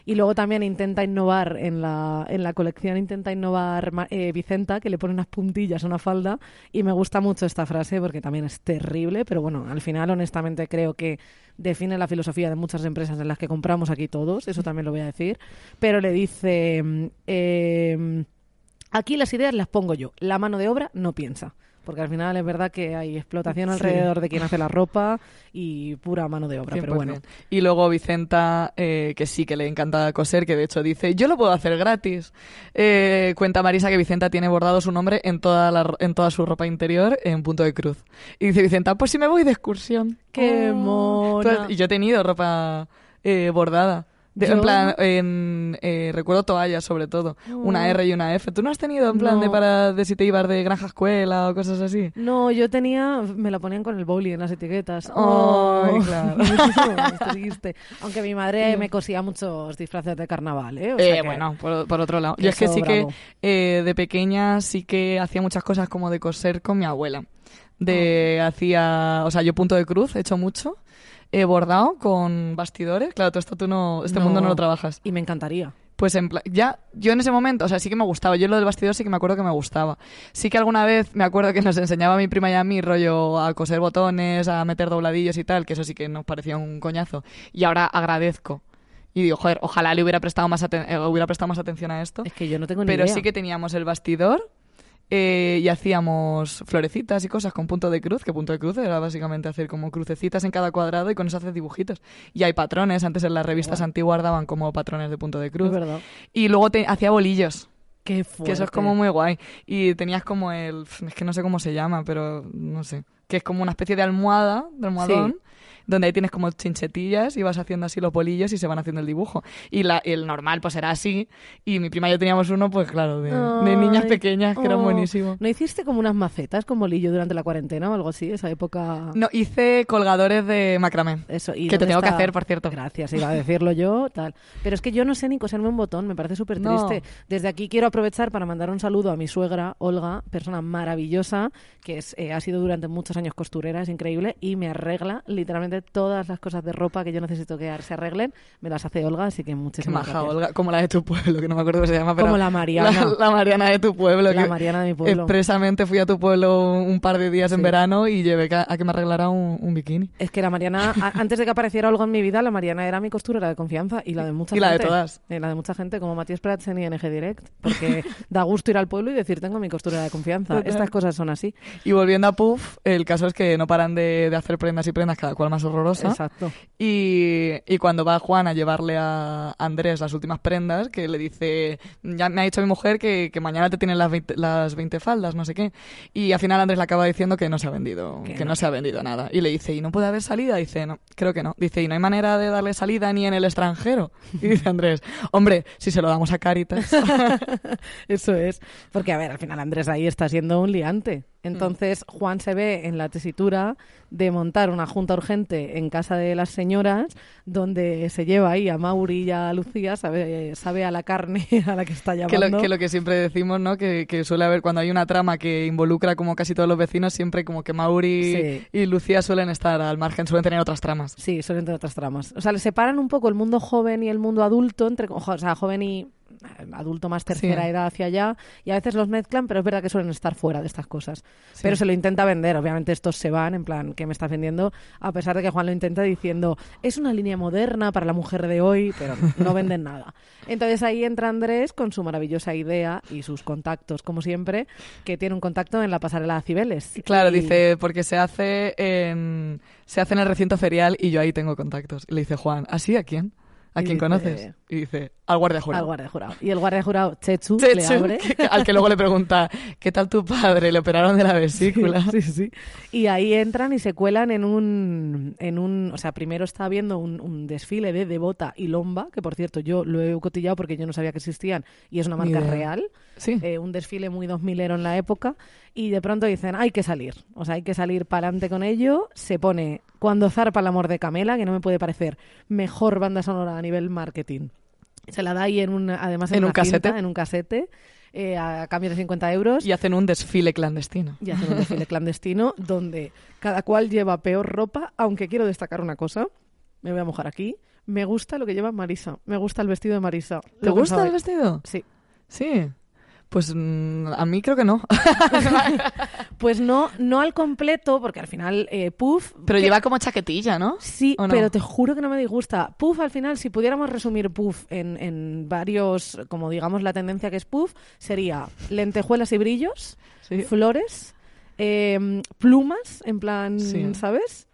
Y luego también intenta innovar en la, en la colección, intenta innovar eh, Vicenta, que le pone unas puntillas a una falda. Y me gusta mucho esta frase porque también es terrible, pero bueno, al final honestamente creo que define la filosofía de muchas empresas en las que compramos aquí todos, eso también lo voy a decir. Pero le dice... mm, eh, Aquí las ideas las pongo yo, la mano de obra no piensa. Porque al final es verdad que hay explotación Sí. alrededor de quien hace la ropa y pura mano de obra. Pero bueno, 100%. Y luego Vicenta, eh, que sí que le encanta coser, que de hecho dice, yo lo puedo hacer gratis. Eh, cuenta Marisa que Vicenta tiene bordado su nombre en toda, la, en toda su ropa interior en punto de cruz. Y dice Vicenta, pues si me voy de excursión. ¡Qué Oh. mona! Y yo he tenido ropa eh, bordada. De- en plan, en, eh, recuerdo toallas sobre todo, una Oh. R y una F. ¿Tú no has tenido en plan de No. para de si te ibas de granja escuela o cosas así? No, yo tenía, me la ponían con el bowling en las etiquetas. Ay, Oh, [laughs] claro. [laughs] triste. Aunque mi madre me cosía muchos disfraces de carnaval, ¿eh? O sea Eh, que- bueno, por, por otro lado. Yo es que sí bravo. que eh, de pequeña sí que hacía muchas cosas como de coser con mi abuela. De Ah. hacía, o sea, yo punto de cruz he hecho mucho. He bordado con bastidores. Claro, todo esto tú no, este mundo no lo trabajas. Y me encantaría. Pues en pla- ya, yo en ese momento, o sea, sí que me gustaba. Yo lo del bastidor sí que me acuerdo que me gustaba. Sí que alguna vez me acuerdo que nos enseñaba mi prima y a mí rollo a coser botones, a meter dobladillos y tal, que eso sí que nos parecía un coñazo. Y ahora agradezco. Y digo, joder, ojalá le hubiera prestado más, eh, hubiera prestado más atención a esto. Es que yo no tengo ni Pero idea. sí que teníamos el bastidor eh, y hacíamos florecitas y cosas con punto de cruz, que punto de cruz era básicamente hacer como crucecitas en cada cuadrado y con eso haces dibujitos. Y hay patrones, antes en las revistas antiguas daban como patrones de punto de Es cruz. verdad. Y luego te, hacía bolillos, Qué que eso es fuerte. como muy guay. Y tenías como el, es que no sé cómo se llama, pero no sé, que es como una especie de almohada, de almohadón. Donde ahí tienes como chinchetillas y vas haciendo así los bolillos y se van haciendo el dibujo. Y la, el normal pues era así. Y mi prima y yo teníamos uno, pues claro, de, de niñas pequeñas, que eran oh. buenísimos. ¿No hiciste como unas macetas con bolillo durante la cuarentena o algo así? Esa época... No, hice colgadores de macramé. Eso, ¿y que te tengo que hacer, por cierto. Gracias, iba a decirlo yo, tal. Pero es que yo no sé ni coserme un botón, me parece súper No. triste. Desde aquí quiero aprovechar para mandar un saludo a mi suegra, Olga, persona maravillosa, que es, eh, ha sido durante muchos años costurera, es increíble, y me arregla literalmente todas las cosas de ropa que yo necesito que se arreglen, me las hace Olga, así que Qué muchísimas maja, gracias. Olga. Como la de tu pueblo, que no me acuerdo cómo se llama. Pero Como la Mariana. La, la Mariana de tu pueblo. La que Mariana de mi pueblo. Expresamente fui a tu pueblo un par de días en verano y llevé a que me arreglara un, un bikini. Es que la Mariana, [laughs] a- antes de que apareciera Olga en mi vida, la Mariana era mi costurera de confianza y la de mucha Y la de todas. Eh, la de mucha gente, como Matías Prats en ING Direct, porque [laughs] da gusto ir al pueblo y decir, tengo mi costurera de confianza. Estas cosas son así. Y volviendo a Puff, el caso es que no paran de, de hacer prendas y prendas, cada cual más horrorosa. Exacto. Y, y cuando va Juan a llevarle a Andrés las últimas prendas, que le dice, ya me ha dicho mi mujer que, que mañana te tienen las 20, las 20 faldas, no sé qué. Y al final Andrés le acaba diciendo que no se ha vendido, Que que, no. no. se ha vendido nada. Y le dice, ¿y no puede haber salida? Dice, no, creo que no. Dice, ¿y no hay manera de darle salida ni en el extranjero? Y dice [laughs] Andrés, hombre, si se lo damos a Caritas. [laughs] Eso es. Porque, a ver, al final Andrés ahí está siendo un liante. Entonces, Juan se ve en la tesitura de montar una junta urgente en casa de las señoras, donde se lleva ahí a Mauri y a Lucía, sabe, sabe a la carne [laughs] a la que está que, llamando. lo, que lo que siempre decimos, ¿no? Que, que suele haber, cuando hay una trama que involucra como casi todos los vecinos, siempre como que Mauri Sí. y Lucía suelen estar al margen, suelen tener otras tramas. Sí, suelen tener otras tramas. O sea, le separan un poco el mundo joven y el mundo adulto, entre, o sea, joven y adulto más tercera Sí. edad hacia allá, y a veces los mezclan, pero es verdad que suelen estar fuera de estas cosas. Sí. Pero se lo intenta vender, obviamente estos se van, en plan, ¿qué me estás vendiendo? A pesar de que Juan lo intenta diciendo, es una línea moderna para la mujer de hoy, pero no venden [laughs] nada. Entonces ahí entra Andrés con su maravillosa idea y sus contactos, como siempre, que tiene un contacto en la pasarela de Cibeles. Claro, Y- dice, porque se hace en se hace en el recinto ferial y yo ahí tengo contactos. Y le dice Juan, ¿así a quién? ¿A quién conoces? Y dice, al guardia Al jurado. guardia jurado. Y el guardia jurado, Chechu, Chechu, le abre. que- al que luego le pregunta, ¿qué tal tu padre? Le operaron de la [laughs] vesícula. Sí, sí. Y ahí entran y se cuelan en un, en un, o sea, primero está habiendo un, un desfile de Devota y Lomba, que por cierto yo lo he cotillado porque yo no sabía que existían y es una marca real, Sí. eh, un desfile muy 2000ero en la época y de pronto dicen, hay que salir, o sea, hay que salir para adelante con ello, se pone Cuando zarpa el amor de Camela, que no me puede parecer mejor banda sonora a nivel marketing. Se la da ahí en un, además en, En un cinta, casete. en un casete, eh, a cambio de 50 euros Y hacen un desfile clandestino. y hacen un desfile clandestino donde cada cual lleva peor ropa, aunque quiero destacar una cosa, me voy a mojar aquí, Me gusta lo que lleva Marisa. Me gusta el vestido de Marisa. ¿Te gusta el vestido? Sí. Sí. Pues mm, a mí creo que no. [laughs] Pues no, no al completo, porque al final eh, Puff... Pero que- lleva como chaquetilla, ¿no? Sí, pero te juro que no me disgusta. Puff, al final, si pudiéramos resumir Puff en, en varios, como digamos la tendencia que es Puff, sería lentejuelas y brillos, Sí. flores, eh, plumas, en plan, Sí. ¿sabes?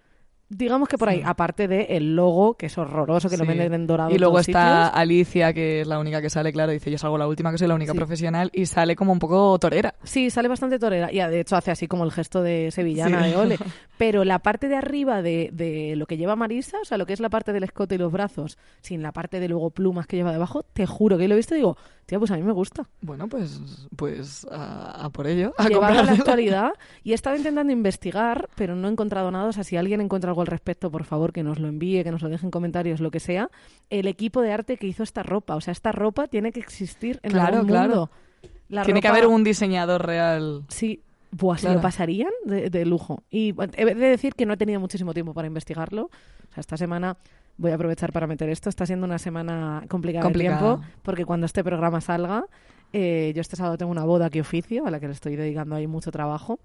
Digamos que por ahí, Sí. aparte de el logo, que es horroroso, que lo venden en dorado. Y luego está sitios. Alicia, que es la única que sale, claro, dice yo salgo la última, que soy la única Sí. profesional, y sale como un poco torera. Sí, sale bastante torera. Y de hecho hace así como el gesto de sevillana de ole. [laughs] Pero la parte de arriba de, de lo que lleva Marisa, o sea, lo que es la parte del escote y los brazos, sin la parte de luego plumas que lleva debajo, te juro que lo he visto y digo, tía, pues a mí me gusta. Bueno, pues, pues a, a por ello. A a la actualidad [laughs] y he estado intentando investigar, pero no he encontrado nada. O sea, si alguien encuentra algo al respecto, por favor, que nos lo envíe, que nos lo deje en comentarios, lo que sea. El equipo de arte que hizo esta ropa. O sea, esta ropa tiene que existir en Claro, algún claro. mundo. La Tiene que ropa- haber un diseñador real. Sí, Buah, se Claro. lo pasarían de, de lujo. Y he de decir que no he tenido muchísimo tiempo para investigarlo. O sea, esta semana voy a aprovechar para meter esto. Está siendo una semana complicada, Complicada. de tiempo, porque cuando este programa salga, eh, yo este sábado tengo una boda que oficio, a la que le estoy dedicando ahí mucho trabajo.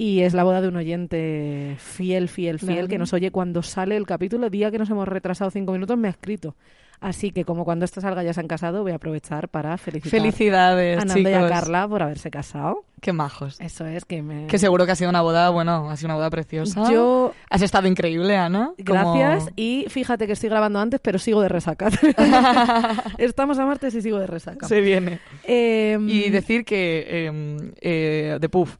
Y es la boda de un oyente fiel, fiel, fiel, que nos oye cuando sale el capítulo, día que nos hemos retrasado cinco minutos, me ha escrito. Así que como cuando esto salga ya se han casado, voy a aprovechar para felicitar Felicidades, a Nando y a. Carla por haberse casado. Qué majos. Eso es que me... Que seguro que ha sido una boda, bueno, ha sido una boda preciosa. Yo, Has estado increíble, Ana. Como- gracias. Y fíjate que estoy grabando antes, pero sigo de resaca. [laughs] [laughs] Estamos a martes y sigo de resaca. Se viene. Em, Y decir que, eh, eh, de Puff,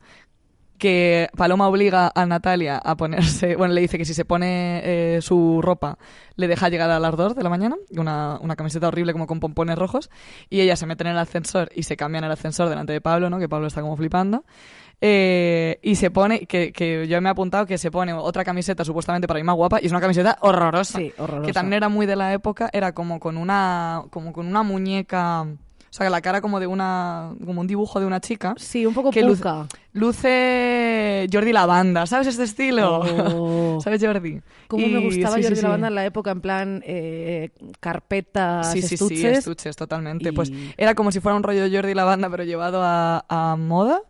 que Paloma obliga a Natalia a ponerse, bueno, le dice que si se pone eh, su ropa, le deja llegar a las 2 de la mañana, una, una camiseta horrible como con pompones rojos, y ella se mete en el ascensor y se cambia en el ascensor delante de Pablo, ¿no? Que Pablo está como flipando. Eh, y se pone, que, que yo me he apuntado que se pone otra camiseta supuestamente para ir más guapa, y es una camiseta horrorosa. Sí, horrorosa. Que también era muy de la época, era como con una, como con una muñeca, o sea, la cara como de una, como un dibujo de una chica. Sí, un poco que luce- puca. Luce Jordi Lavanda, ¿sabes este estilo? Oh. [laughs] ¿Sabes Jordi? Como me gustaba sí, sí, Jordi sí. Lavanda en la época, en plan eh, carpetas, Sí, sí, estuches. sí, estuches, totalmente. y- Pues era como si fuera un rollo Jordi Lavanda, pero llevado a, a moda.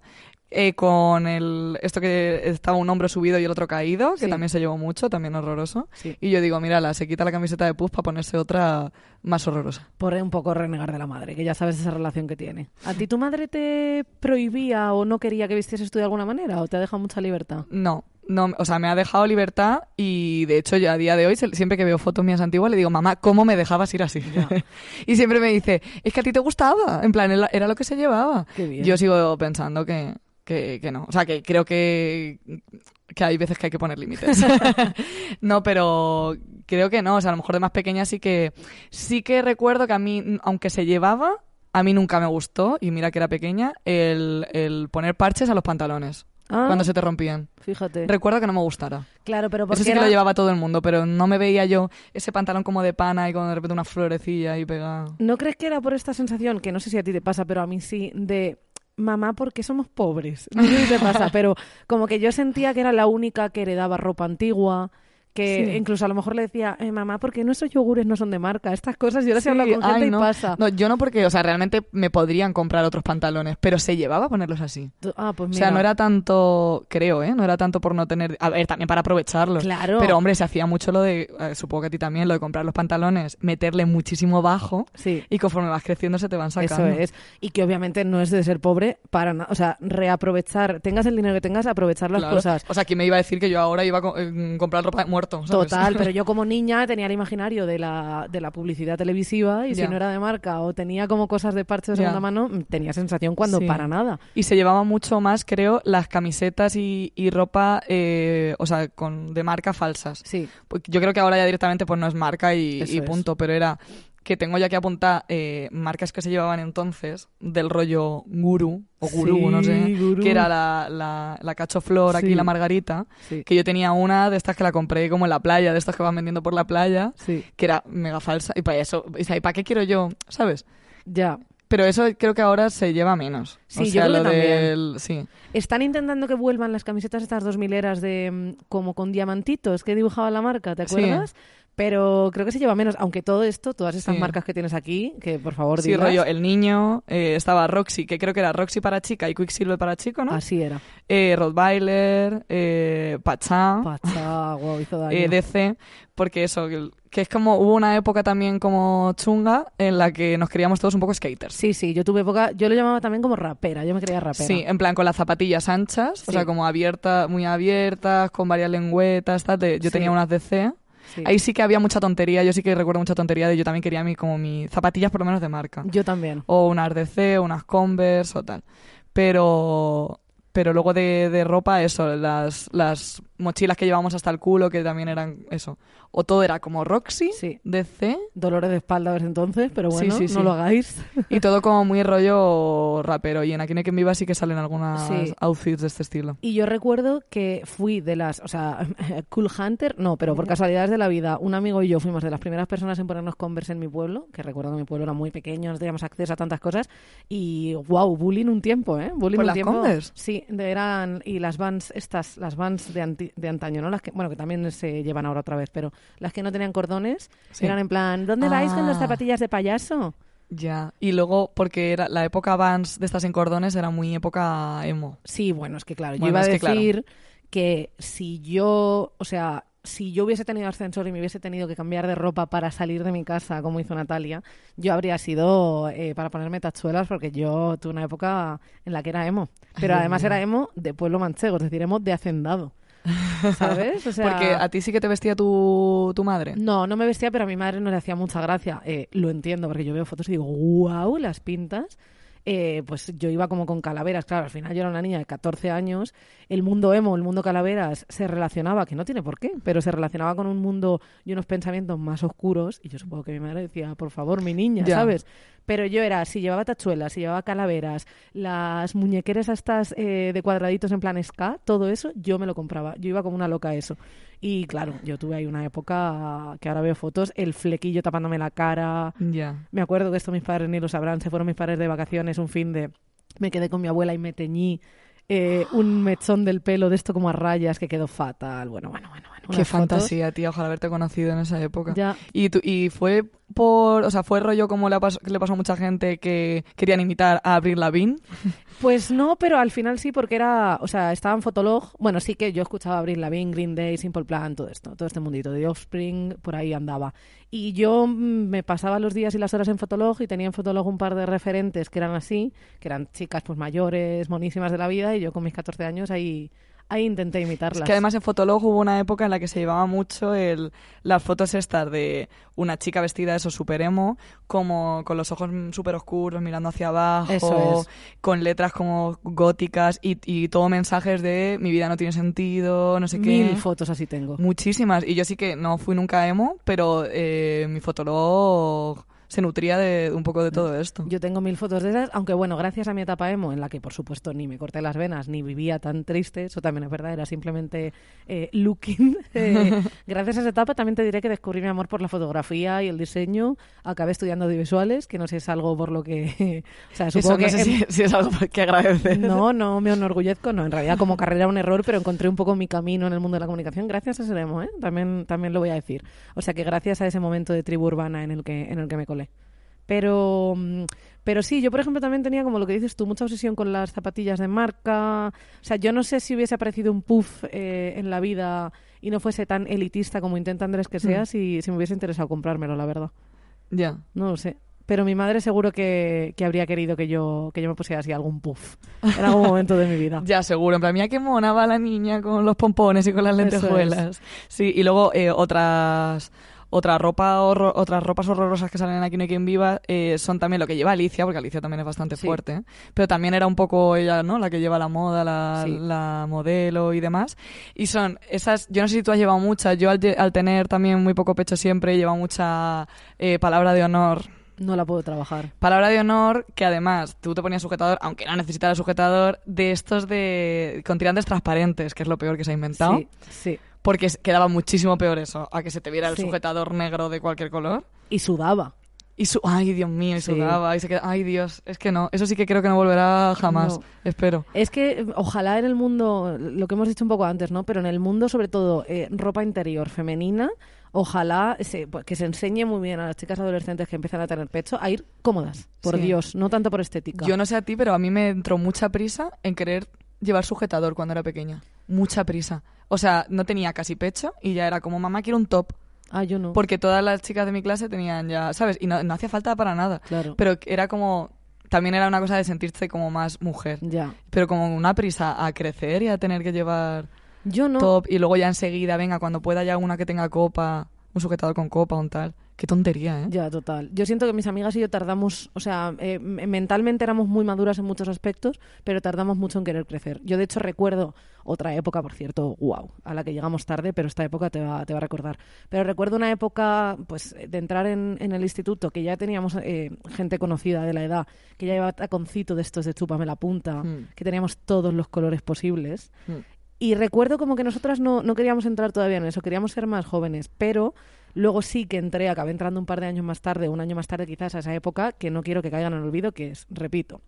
Eh, con el esto que estaba un hombro subido y el otro caído, que Sí. también se llevó mucho, también horroroso. Sí. Y yo digo, mírala, se quita la camiseta de Puff para ponerse otra más horrorosa. Por un poco renegar de la madre, que ya sabes esa relación que tiene. ¿A ti tu madre te prohibía o no quería que vistieses tú de alguna manera o te ha dejado mucha libertad? No, no, o sea, me ha dejado libertad y de hecho yo a día de hoy, siempre que veo fotos mías antiguas, le digo, mamá, ¿cómo me dejabas ir así? [laughs] y siempre me dice, es que a ti te gustaba, en plan, era era lo que se llevaba. Qué bien. Yo sigo pensando que, que, que no, o sea, que creo que, que hay veces que hay que poner límites. [laughs] no, pero creo que no, o sea, a lo mejor de más pequeña sí que, sí que recuerdo que a mí, aunque se llevaba, a mí nunca me gustó, y mira que era pequeña, el, el poner parches a los pantalones. Ah, Cuando se te rompían. Fíjate. Recuerdo que no me gustara. Claro, pero porque Eso sí que lo llevaba todo el mundo, pero no me veía yo ese pantalón como de pana y con de repente una florecilla ahí pegada. ¿No crees que era por esta sensación, que no sé si a ti te pasa, pero a mí sí, de mamá, porque somos pobres? [laughs] No sé si te pasa, [laughs] pero como que yo sentía que era la única que heredaba ropa antigua, que Sí. incluso a lo mejor le decía, eh, mamá, ¿por qué nuestros yogures no son de marca? Estas cosas, yo ahora Sí, he hablado con gente ay, y no. pasa. No, yo no porque, o sea, realmente me podrían comprar otros pantalones, pero se llevaba a ponerlos así. Ah, pues O mira. sea, no era tanto, creo, ¿eh? No era tanto por no tener... A ver, también para aprovecharlos. Claro. Pero, hombre, se hacía mucho lo de, eh, supongo que a ti también, lo de comprar los pantalones, meterle muchísimo bajo Sí. y conforme vas creciendo se te van sacando. Eso es. Y que obviamente no es de ser pobre para nada. O sea, reaprovechar, tengas el dinero que tengas, aprovechar las Claro. cosas. O sea, aquí me iba a decir que yo ahora iba a eh, comprar ropa muerto, ¿sabes? Total, pero yo [laughs] como niña tenía el imaginario de la, de la publicidad televisiva y si no era de marca o tenía como cosas de parche de segunda mano, mm, tenía sensación cuando Sí. para nada. Y se llevaba mucho más, creo, las camisetas y, y ropa, eh, o sea, con, de marca falsas. Sí, Pues Yo creo que ahora ya directamente pues no es marca y, es. punto, pero era que tengo ya que apuntar eh, marcas que se llevaban entonces del rollo guru o gurú, Sí, no sé, que era la, la, la cacho flor aquí, Sí. la margarita, sí, que yo tenía una de estas que la compré como en la playa, de estas que van vendiendo por la playa, sí. que era mega falsa, y para eso, ¿y para qué quiero yo? ¿Sabes? Ya. Pero eso creo que ahora se lleva menos. Sí, o yo creo que lo también. del- Sí. Están intentando que vuelvan las camisetas estas dos mileras de mm, como con diamantitos que dibujaba la marca, ¿te Sí. Pero creo que se lleva menos, aunque todo esto, todas estas Sí. marcas que tienes aquí, que por favor Sí, digas, rollo, el niño, eh, estaba Roxy, que creo que era Roxy para chica y Quicksilver para chico, ¿no? así era. Eh, Rottweiler, eh, Pachá, Pacha, guau, hizo [laughs] daño. eh, DC, porque eso, que, es como, hubo una época también como chunga en la que nos creíamos todos un poco skaters. Sí, sí, yo tuve época, yo lo llamaba también como rapera, yo me creía rapera. Sí, en plan con las zapatillas anchas, o Sí. sea, como abiertas, muy abiertas, con varias lengüetas, tal. yo Sí. tenía unas DC. Sí. Ahí sí que había mucha tontería, yo sí que recuerdo mucha tontería de yo también quería mi, como mis zapatillas por lo menos de marca. Yo también. O unas DC, o unas Converse o tal. Pero pero luego de, de ropa, eso, las, las mochilas que llevamos hasta el culo, que también eran eso. O todo era como Roxy, Sí. DC, Dolores de espalda ver entonces, pero bueno, sí, sí. no lo hagáis. y todo como muy rollo rapero. Y en Aquí no hay quien viva sí que salen algunas outfits de este estilo. Y yo recuerdo que fui de las, o sea, [laughs] Cool Hunter, no, pero por casualidades de la vida, un amigo y yo fuimos de las primeras personas en ponernos Converse en mi pueblo, que recuerdo que mi pueblo era muy pequeño, no teníamos acceso a tantas cosas, y wow, bullying un tiempo, ¿eh? Bullying ¿Por un las tiempo. Converse? Sí, de- eran, y las Vans, estas, las Vans de, anti- de antaño, ¿no? Las que, bueno, que también se llevan ahora otra vez, pero las que no tenían cordones, Sí. eran en plan, ¿dónde vais con las Ah. zapatillas de payaso? Ya. Y luego, porque era la época Vans de estas en cordones era muy época emo. Sí, bueno, es que claro, yo iba a es que claro. decir que si yo, o sea, si yo hubiese tenido ascensor y me hubiese tenido que cambiar de ropa para salir de mi casa, como hizo Natalia, yo habría sido eh, para ponerme tachuelas porque yo tuve una época en la que era emo. Pero además era emo de pueblo manchego, es decir, emo de hacendado. [laughs] ¿Sabes? O sea, Porque a ti sí que te vestía tu, tu madre. no, no me vestía, pero a mi madre no le hacía mucha gracia. Eh, lo entiendo, porque yo veo fotos y digo, wow, las pintas. Eh, pues yo iba como con calaveras, claro, al final yo era una niña de 14 años, el mundo emo, el mundo calaveras se relacionaba, que no tiene por qué, pero se relacionaba con un mundo y unos pensamientos más oscuros, y yo supongo que mi madre decía, por favor, mi niña, Ya. ¿sabes? Pero yo era, si llevaba tachuelas, si llevaba calaveras, las muñequeras estas eh, de cuadraditos en plan ska, todo eso, yo me lo compraba. Yo iba como una loca a eso. Y claro, yo tuve ahí una época que ahora veo fotos, el flequillo tapándome la cara. Ya. Me acuerdo que esto mis padres ni lo sabrán, se fueron mis padres de vacaciones un fin de... Me quedé con mi abuela y me teñí eh, un mechón del pelo de esto como a rayas que quedó fatal. Bueno, bueno, bueno. bueno Qué fotos. fantasía, tía. Ojalá haberte conocido en esa época. Ya, Y, tu- y fue por, o sea, fue rollo como le, pas- que le pasó a mucha gente que querían imitar a Avril Lavigne. [laughs] Pues no, pero al final sí, porque era, o sea, estaba en Fotolog. Bueno, sí que yo escuchaba Abril Lavigne, Green Day, Simple Plan, todo esto, todo este mundito de Offspring, por ahí andaba. Y yo mm, me pasaba los días y las horas en Fotolog y tenía en Fotolog un par de referentes que eran así, que eran chicas pues mayores, monísimas de la vida, y yo con mis 14 años ahí, ahí intenté imitarlas. Es que además en Fotolog hubo una época en la que se llevaba mucho el, las fotos estas de una chica vestida eso super emo, como con los ojos súper oscuros mirando hacia abajo, Eso es. con letras como góticas y, y todo mensajes de mi vida no tiene sentido, no sé qué. Mil fotos así tengo. Muchísimas. Y yo sí que no fui nunca emo, pero eh, mi fotolog se nutría de un poco de todo esto. Yo tengo mil fotos de esas, aunque bueno, gracias a mi etapa emo, en la que por supuesto ni me corté las venas, ni vivía tan triste, eso también es verdad, era simplemente eh, looking. [laughs] eh, [laughs] gracias a esa etapa también te diré que descubrí mi amor por la fotografía y el diseño, acabé estudiando audiovisuales, que no sé, es algo por lo que... [laughs] o sea, Eso supongo no que... sé si, si es algo que agradecer. No, no me enorgullezco, no. En realidad, como carrera, un error, pero encontré un poco mi camino en el mundo de la comunicación gracias a ese demo, ¿eh? También, también lo voy a decir. O sea que gracias a ese momento de tribu urbana en el que, en el que me Pero, mm, pero sí, yo por ejemplo también tenía como lo que dices tú, mucha obsesión con las zapatillas de marca. O sea, yo no sé si hubiese aparecido un puff eh, en la vida y no fuese tan elitista como intenta Andrés que sea, Mm. si, si me hubiese interesado comprármelo, la verdad. Ya. No lo sé. Pero mi madre seguro que, que habría querido que yo, que yo me pusiera así algún puff en algún momento de mi vida. [laughs] Ya, seguro. En plan, mira qué mona va la niña con los pompones y con las lentejuelas. Sí, y luego eh, otras otra ropa horro- otras ropas horrorosas que salen aquí en Quien Viva eh, son también lo que lleva Alicia, porque Alicia también es bastante Sí. fuerte. Pero también era un poco ella, ¿no? La que lleva la moda, la, Sí. la modelo y demás. Y son esas, yo no sé si tú has llevado muchas, yo al, al tener también muy poco pecho siempre he llevado mucha eh, palabra de honor No la puedo trabajar. Palabra de honor que además tú te ponías sujetador, aunque no necesitara sujetador, de estos de con tirantes transparentes, que es lo peor que se ha inventado. Sí, sí. Porque quedaba muchísimo peor eso, a que se te viera el Sí. sujetador negro de cualquier color. Y sudaba. Y su ay, Dios mío, y Sí. sudaba, y se ay, Dios, es que no, eso sí que creo que no volverá jamás, No. espero. Es que eh, ojalá en el mundo, lo que hemos dicho un poco antes, ¿no? Pero en el mundo, sobre todo, eh, ropa interior femenina, Ojalá se- pues, que se enseñe muy bien a las chicas adolescentes que empiezan a tener pecho a ir cómodas, por Sí. Dios, no tanto por estética. Yo no sé a ti, pero a mí me entró mucha prisa en querer llevar sujetador cuando era pequeña. Mucha prisa. O sea, no tenía casi pecho y ya era como, mamá, quiero un top. Ah, yo no. Porque todas las chicas de mi clase tenían ya, ¿sabes? Y no, no hacía falta para nada. Claro. Pero era como, también era una cosa de sentirse como más mujer. Ya. Pero como una prisa a crecer y a tener que llevar Yo no. top y luego ya enseguida, venga, cuando pueda ya una que tenga copa, un sujetador con copa o un tal. Qué tontería, ¿eh? Ya, total. Yo siento que mis amigas y yo tardamos, o sea, eh, mentalmente éramos muy maduras en muchos aspectos, pero tardamos mucho en querer crecer. Yo, de hecho, recuerdo otra época, por cierto, wow, a la que llegamos tarde, pero esta época te va, te va a recordar. Pero recuerdo una época, pues, de entrar en, en el instituto, que ya teníamos eh, gente conocida de la edad, que ya llevaba taconcito de estos de chúpame la punta, Mm. que teníamos todos los colores posibles. Mm. Y recuerdo como que nosotras no, no queríamos entrar todavía en eso, queríamos ser más jóvenes, pero luego sí que entré, acabé entrando un par de años más tarde, un año más tarde quizás a esa época, que no quiero que caigan en el olvido, que es, repito,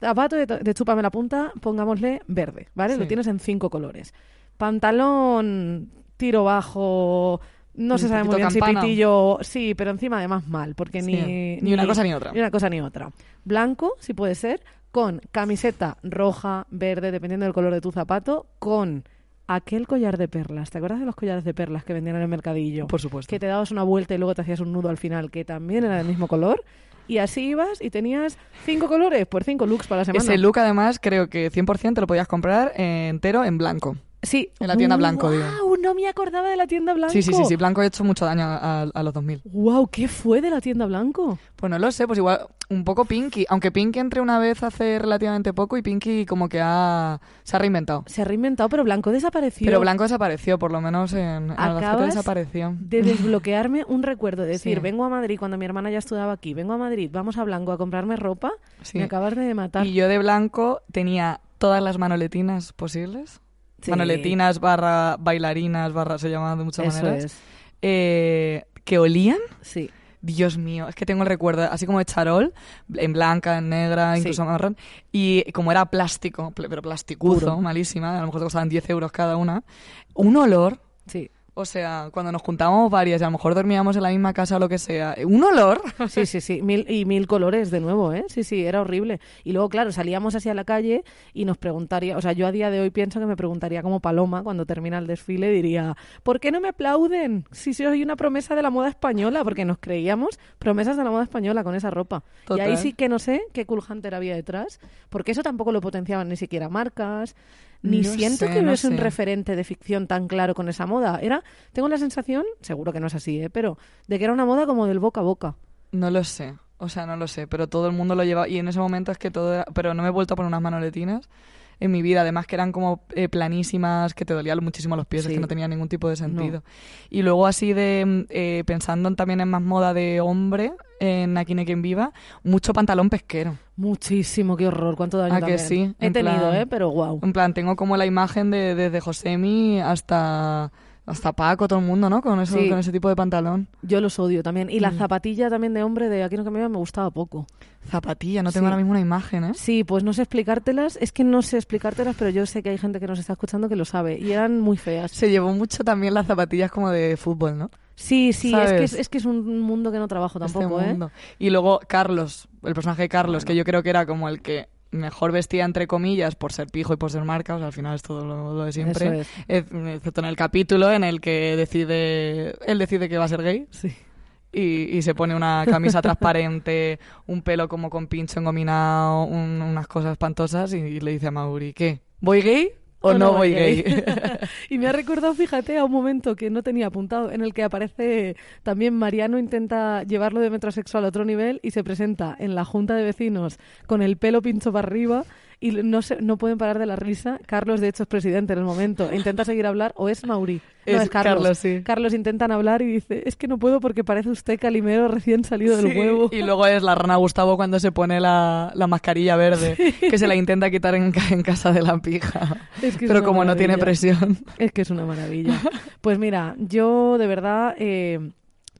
zapato de, de chúpame la punta, pongámosle verde, ¿vale? Sí. Lo tienes en cinco colores. Pantalón, tiro bajo, no Un se sabe muy bien si pitillo, sí, pero encima además mal, porque Sí, ni, ni una cosa ni otra. Ni una cosa ni otra. Blanco, si puede ser, con camiseta roja, verde, dependiendo del color de tu zapato, con aquel collar de perlas. ¿Te acuerdas de los collares de perlas que vendían en el mercadillo? Por supuesto. Que te dabas una vuelta y luego te hacías un nudo al final, que también era del mismo color. Y así ibas y tenías cinco colores, por cinco looks para la semana. Ese look, además, creo que 100% te lo podías comprar entero en blanco. Sí. en la tienda Blanco, digo. ¡Wow! No me acordaba de la tienda Blanco. Sí, sí, sí, sí. Blanco ha hecho mucho daño a, a los 2000. ¡Wow! ¿Qué fue de la tienda Blanco? Pues no lo sé, pues igual un poco Pinky. Aunque Pinky entré una vez hace relativamente poco y Pinky como que ha, se ha reinventado. Se ha reinventado, pero Blanco desapareció. Pero Blanco desapareció, por lo menos en, en Acabas desapareció. de desbloquearme un recuerdo de decir, Sí. vengo a Madrid cuando mi hermana ya estudiaba aquí, vengo a Madrid, vamos a Blanco a comprarme ropa, Sí. me acabas de matar. Y yo de blanco tenía todas las manoletinas posibles. Sí. Manoletinas barra bailarinas barra se llamaban de muchas Eso maneras. es, Eh, que olían. sí. Dios mío, es que tengo el recuerdo, así como de charol, en blanca, en negra, Sí. incluso marrón, y como era plástico, pl- pero plasticuzo, Puro. malísima, a lo mejor te costaban 10 euros cada una, un olor, Sí. O sea, cuando nos juntábamos varias y a lo mejor dormíamos en la misma casa o lo que sea, un olor, [laughs] Sí, sí, sí. Mil, y mil colores de nuevo, ¿eh? Sí, sí, era horrible. Y luego, claro, salíamos así a la calle y nos preguntaría, o sea, yo a día de hoy pienso que me preguntaría como Paloma cuando termina el desfile, diría, ¿por qué no me aplauden? Si soy una promesa de la moda española, porque nos creíamos promesas de la moda española con esa ropa. Y ahí sí que no sé qué Cool Hunter había detrás, porque eso tampoco lo potenciaban ni siquiera marcas. Ni No siento sé, que no hubiese un sé. referente de ficción tan claro con esa moda. Era, tengo la sensación, seguro que no es así, ¿eh? pero de que era una moda como del boca a boca. no lo sé, o sea, no lo sé, pero todo el mundo lo lleva, y en ese momento es que todo era, pero no me he vuelto a poner unas manoletinas en mi vida, además que eran como eh, planísimas, que te dolían muchísimo los pies, es Sí. que no tenía ningún tipo de sentido. Y luego así de, mm, eh, pensando en- también en más moda de hombre, en Aquí quien viva, mucho pantalón pesquero. Muchísimo, qué horror, cuánto daño ¿A que sí? He En tenido, plan- ¿eh? Pero wow. En plan, tengo como la imagen de desde Josemi hasta, hasta Paco, todo el mundo, ¿no? Con, eso, Sí. con ese tipo de pantalón. Yo los odio también. Y la Mm. zapatilla también de hombre de aquí no que me iba me gustaba poco. Zapatilla, no tengo Sí. ahora mismo una imagen, ¿eh? Sí, pues no sé explicártelas. Es que no sé explicártelas, pero yo sé que hay gente que nos está escuchando que lo sabe. Y eran muy feas. Se llevó mucho también las zapatillas como de fútbol, ¿no? Sí, sí, es que es, es que es un mundo que no trabajo Este tampoco, ¿eh? Y luego Carlos, el personaje de Carlos, que yo creo que era como el que mejor vestía entre comillas por ser pijo y por ser marca, o sea, al final es todo lo, lo de siempre, Ex- excepto en el capítulo en el que decide, él decide que va a ser gay Sí. y, y se pone una camisa transparente, [laughs] un pelo como con pincho engominado, un- unas cosas espantosas y, y le dice a Mauri, ¿qué? ¿Voy gay o, no, voy gay? [laughs] y me ha recordado, fíjate, a un momento que no tenía apuntado, en el que aparece también Mariano intenta llevarlo de metrosexual a otro nivel y se presenta en la junta de vecinos con el pelo pincho para arriba y no, se, no pueden parar de la risa. Carlos, de hecho, es presidente en el momento. Intenta seguir a hablar, o es Mauri. No, Es es, Carlos. Carlos, sí. Carlos intentan hablar y dice, es que no puedo porque parece usted Calimero recién salido del huevo. Y luego es la rana Gustavo cuando se pone la, la mascarilla verde, que se la intenta quitar en, en casa de la pija. Es que es Pero como no tiene presión. Es que es una maravilla. Pues mira, yo de verdad, eh,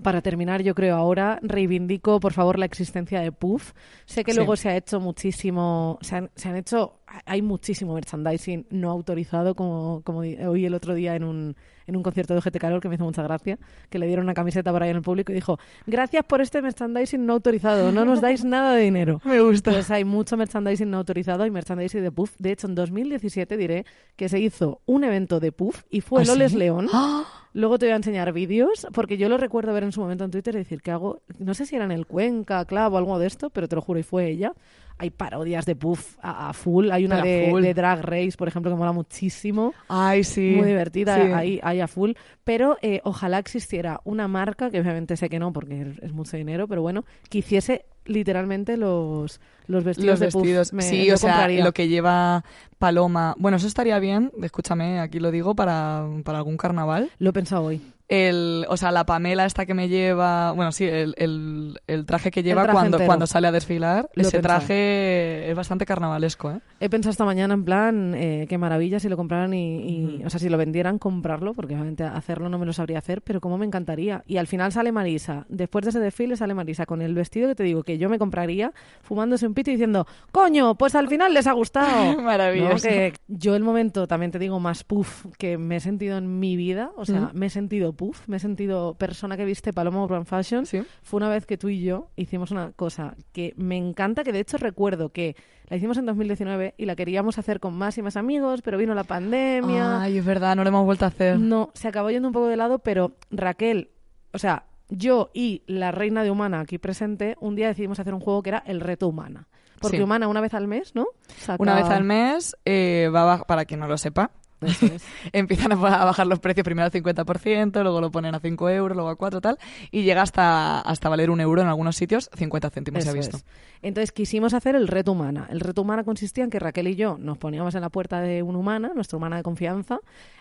para terminar, yo creo ahora reivindico, por favor, la existencia de Puff. Sé que Sí. luego se ha hecho muchísimo, se han, se han hecho, hay muchísimo merchandising no autorizado, como, como oí el otro día en un, en un concierto de GT Calor que me hizo mucha gracia, que le dieron una camiseta por ahí en el público y dijo, gracias por este merchandising no autorizado, no nos dais [laughs] nada de dinero. Me gusta. Pues hay mucho merchandising no autorizado y merchandising de Puff. De hecho, en 2017 diré que se hizo un evento de Puff y fue ¿Ah, Loles sí? León. ¡Ah! Luego te voy a enseñar vídeos, porque yo lo recuerdo ver en su momento en Twitter y decir que hago, no sé si era en el Cuenca, Clavo o algo de esto, pero te lo juro, y fue ella. Hay parodias de Puff a, a full. Hay una de, full. de Drag Race, por ejemplo, que mola muchísimo. Ay, sí. Muy divertida, Sí. ahí, ahí a full. Pero eh, ojalá existiera una marca, que obviamente sé que no, porque es, es mucho dinero, pero bueno, que hiciese literalmente los, los vestidos Los de Puff. vestidos. Me- sí, lo o sea, compraría. lo que lleva Paloma. Bueno, eso estaría bien, escúchame, aquí lo digo, para, para algún carnaval. Lo he pensado hoy. El, o sea, la Pamela esta que me lleva, bueno, sí, el, el, el traje que lleva traje cuando, entero. cuando sale a desfilar, Lo ese traje es bastante carnavalesco, ¿eh? He pensado esta mañana en plan, eh, qué maravilla si lo compraran y, y- o sea, si lo vendieran, comprarlo, porque obviamente hacerlo no me lo sabría hacer, pero cómo me encantaría. Y al final sale Marisa, después de ese desfile sale Marisa con el vestido que te digo que yo me compraría, fumándose un pito y diciendo, coño, pues al final les ha gustado. [laughs] Maravilloso. ¿No? Que yo el momento, también te digo, más puff que me he sentido en mi vida, o sea, me he sentido puff, me he sentido persona que viste Paloma Urban Fashion, Sí. fue una vez que tú y yo hicimos una cosa que me encanta, que de hecho recuerdo que la hicimos en 2019 y la queríamos hacer con más y más amigos, pero vino la pandemia. Ay, es verdad, no lo hemos vuelto a hacer. No, se acabó yendo un poco de lado, pero Raquel, o sea, yo y la reina de Humana aquí presente, un día decidimos hacer un juego que era el reto Humana. Porque Sí. Humana una vez al mes, ¿no? Saca- Una vez al mes, eh, va a para quien no lo sepa, es. [laughs] empiezan a bajar los precios primero al 50%, luego lo ponen a 5 euros, luego a 4 tal, y llega hasta, hasta valer un euro en algunos sitios, 50 céntimos se ha visto. es. Entonces quisimos hacer el reto humana. El reto humana consistía en que Raquel y yo nos poníamos en la puerta de una humana, nuestra humana de confianza.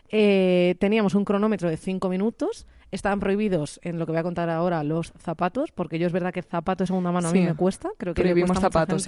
eh, teníamos un cronómetro de cinco minutos. Estaban prohibidos, en lo que voy a contar ahora, los zapatos, porque yo es verdad que zapato de segunda mano a mí me cuesta. Creo que Prohibimos zapatos.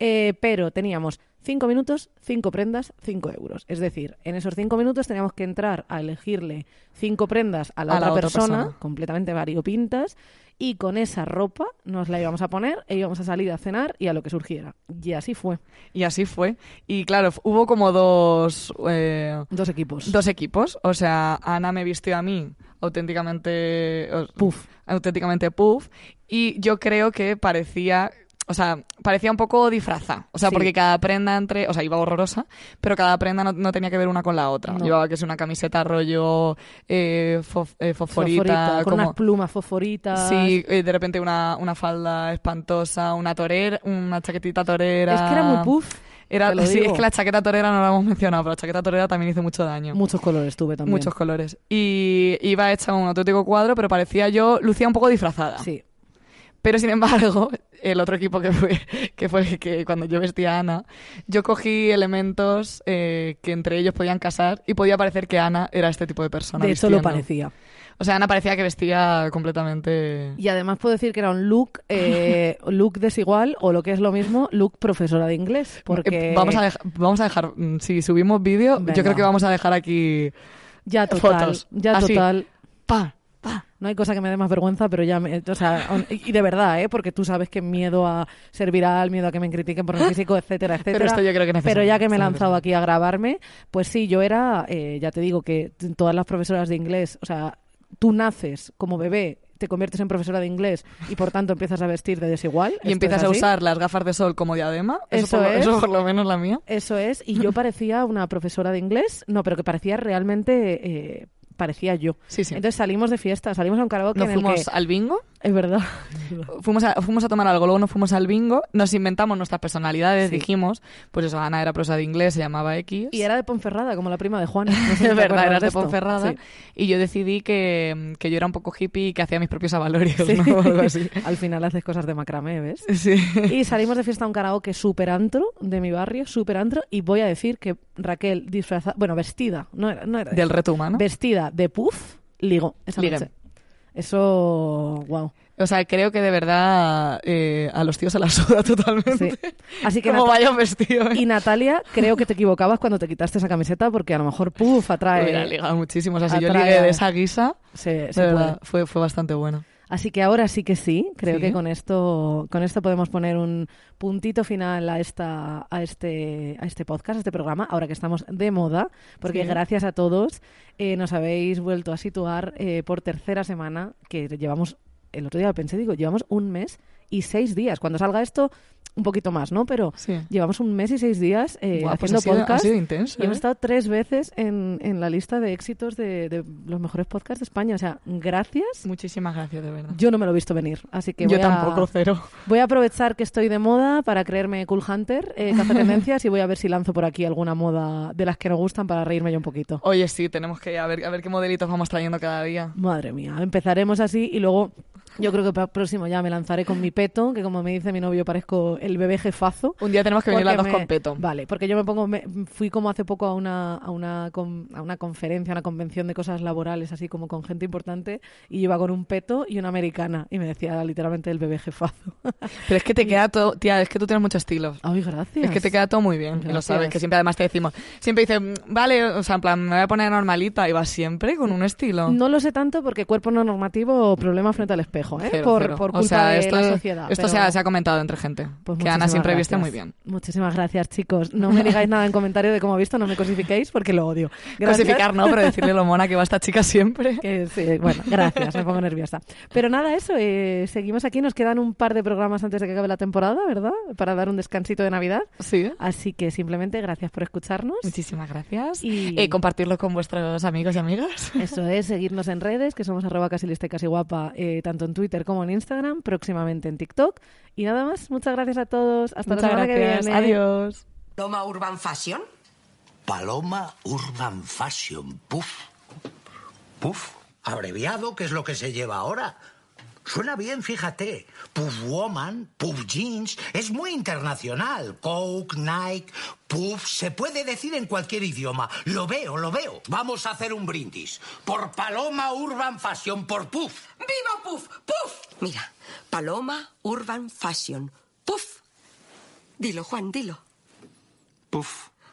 Eh, pero teníamos cinco minutos, cinco prendas, cinco euros. Es decir, en esos cinco minutos teníamos que entrar a elegirle cinco prendas a la, A otra, la otra persona, persona. completamente variopintas, y con esa ropa nos la íbamos a poner e íbamos a salir a cenar y a lo que surgiera. Y así fue. Y así fue. Y claro, hubo como dos... eh, Dos equipos. Dos equipos, o sea, Ana me vistió a mí auténticamente Puff. auténticamente puff y yo creo que parecía, o sea, parecía un poco disfraza, o sea, Sí. porque cada prenda entre, o sea, iba horrorosa, pero cada prenda no, no tenía que ver una con la otra. No. Llevaba que es una camiseta rollo eh, fof- eh, fosforita, Fosforita, con como unas plumas fosforitas. Sí, eh, de repente una, una falda espantosa, una torera, una chaquetita torera. Es que era muy puff. Era, sí, digo. es que la chaqueta torera no la hemos mencionado, pero la chaqueta torera también hizo mucho daño. Muchos colores tuve también. Muchos colores. Y iba hecha un auténtico cuadro, pero parecía yo, lucía un poco disfrazada. Sí. Pero sin embargo, [laughs] el otro equipo que fue, que fue que cuando yo vestía a Ana, yo cogí elementos eh, que entre ellos podían casar y podía parecer que Ana era este tipo de persona. De hecho lo parecía. O sea, Ana parecía que vestía completamente. Y además puedo decir que era un look, eh, [laughs] look desigual o lo que es lo mismo, look profesora de inglés. Porque Eh, vamos, a vamos a dejar, mm, si subimos vídeo, yo creo que vamos a dejar aquí ya total, fotos. ya Así. total. pa, pa. No hay cosa que me dé más vergüenza, pero ya me, o sea, on- y de verdad, ¿eh? Porque tú sabes que miedo a ser viral, miedo a que me critiquen por mi [laughs] físico, etcétera, etcétera. Pero esto yo creo que es Pero ya que me he lanzado aquí a grabarme, pues sí, yo era, eh, ya te digo que todas las profesoras de inglés, o sea, tú naces como bebé, te conviertes en profesora de inglés y por tanto empiezas a vestir de desigual. Y empiezas a usar las gafas de sol como diadema. Eso, Eso por, lo, es. eso por lo menos la mía. Eso es, y yo [laughs] parecía una profesora de inglés, no, pero que parecía realmente, eh, parecía yo. Sí, sí. Entonces salimos de fiesta, salimos a un karaoke el fuimos que... al bingo. Es verdad. [laughs] Fuimos a, fuimos a tomar algo, luego nos fuimos al bingo, nos inventamos nuestras personalidades, Sí. dijimos, pues eso, Ana era prosa de inglés, se llamaba X. Y era de Ponferrada, como la prima de Juan. No sé [laughs] si te es verdad, eras de esto. Ponferrada. Sí. Y yo decidí que, que yo era un poco hippie y que hacía mis propios avalorios, Sí. ¿no? [laughs] Algo así. Al final haces cosas de macramé, ¿ves? Sí. Y salimos de fiesta a un karaoke super antro de mi barrio, super antro, y voy a decir que Raquel disfrazada, bueno, vestida, no era, no era Del reto humano. vestida de puff, ligó esa Ligué. noche. Eso, wow. O sea, creo que de verdad eh, a los tíos se la suda [laughs] totalmente. Sí. Así que [laughs] Como vaya vestido. ¿eh? y Natalia, creo que te equivocabas cuando te quitaste esa camiseta porque a lo mejor puff Hubiera atrae. ligado muchísimo. O sea, si yo atrae ligué a- de esa guisa, Se, de verdad, fue, fue bastante bueno. Así que ahora sí que sí, creo Sí. que con esto, con esto podemos poner un puntito final a esta, a este, a este podcast, a este programa, ahora que estamos de moda, porque Sí. gracias a todos eh, nos habéis vuelto a situar eh, por tercera semana, que llevamos, el otro día lo pensé, digo, llevamos un mes y seis días. Cuando salga esto, un poquito más, ¿no? Pero Sí. llevamos un mes y seis días eh, pues haciendo ha sido- ha podcast. sido intenso, y hemos ¿eh? estado tres veces en, en la lista de éxitos de, de los mejores podcasts de España. O sea, gracias. Muchísimas gracias, de verdad. Yo no me lo he visto venir, así que Yo voy, tampoco, a, cero. voy a aprovechar que estoy de moda para creerme Cool Hunter, eh, Café [laughs] Tendencias, y voy a ver si lanzo por aquí alguna moda de las que nos gustan para reírme yo un poquito. Oye, sí, tenemos que a ver, a ver qué modelitos vamos trayendo cada día. Madre mía, empezaremos así y luego yo creo que para el próximo ya me lanzaré con mi peto, que como me dice mi novio parezco el bebé jefazo. Un día tenemos que venir las dos me- con peto. Vale, porque yo me pongo, me- fui como hace poco a una, a una, con- a una conferencia, a una convención de cosas laborales, así como con gente importante, y iba con un peto y una americana, y me decía literalmente el bebé jefazo. [laughs] Pero es que te queda todo, tía, es que tú tienes mucho estilo. Ay, gracias. Es que te queda todo muy bien, y lo sabes, que siempre además te decimos, siempre dices, "Mm, vale, o sea, en plan, me voy a poner normalita, y vas siempre con un estilo. No lo sé tanto porque cuerpo no normativo, problema frente al espejo, ¿eh? Cero, por, cero. por culpa o sea, de esto, la sociedad. esto pero- se, ha, se ha comentado entre gente, Pues que Ana siempre viste muy bien. Muchísimas gracias, chicos. No me digáis nada en comentario de cómo he visto, no me cosifiquéis porque lo odio. Gracias. Cosificar no, pero decirle lo mona que va esta chica siempre. [laughs] Que sí, bueno, gracias, me pongo nerviosa. Pero nada, eso, eh, seguimos aquí, nos quedan un par de programas antes de que acabe la temporada, ¿verdad? Para dar un descansito de Navidad. Sí. Así que simplemente gracias por escucharnos. Muchísimas gracias. Y- Eh, compartirlo con vuestros amigos y amigas. Eso es, seguirnos en redes, que somos arroba casi lista y casi guapa, eh, tanto en Twitter como en Instagram, próximamente en TikTok. Y nada más, muchas gracias a todos. Hasta Muchas la semana gracias. que viene. Adiós. Toma Urban Fashion. Paloma Urban Fashion. Puff. Puff. Abreviado, que es lo que se lleva ahora. Suena bien, fíjate. Puff Woman, Puff Jeans. Es muy internacional. Coke, Nike, Puff. Se puede decir en cualquier idioma. Lo veo, lo veo. Vamos a hacer un brindis. Por Paloma Urban Fashion, por Puff. ¡Viva Puff! ¡Puff! Mira, Paloma Urban Fashion. ¡Puff! Dilo, Juan, dilo. Puff.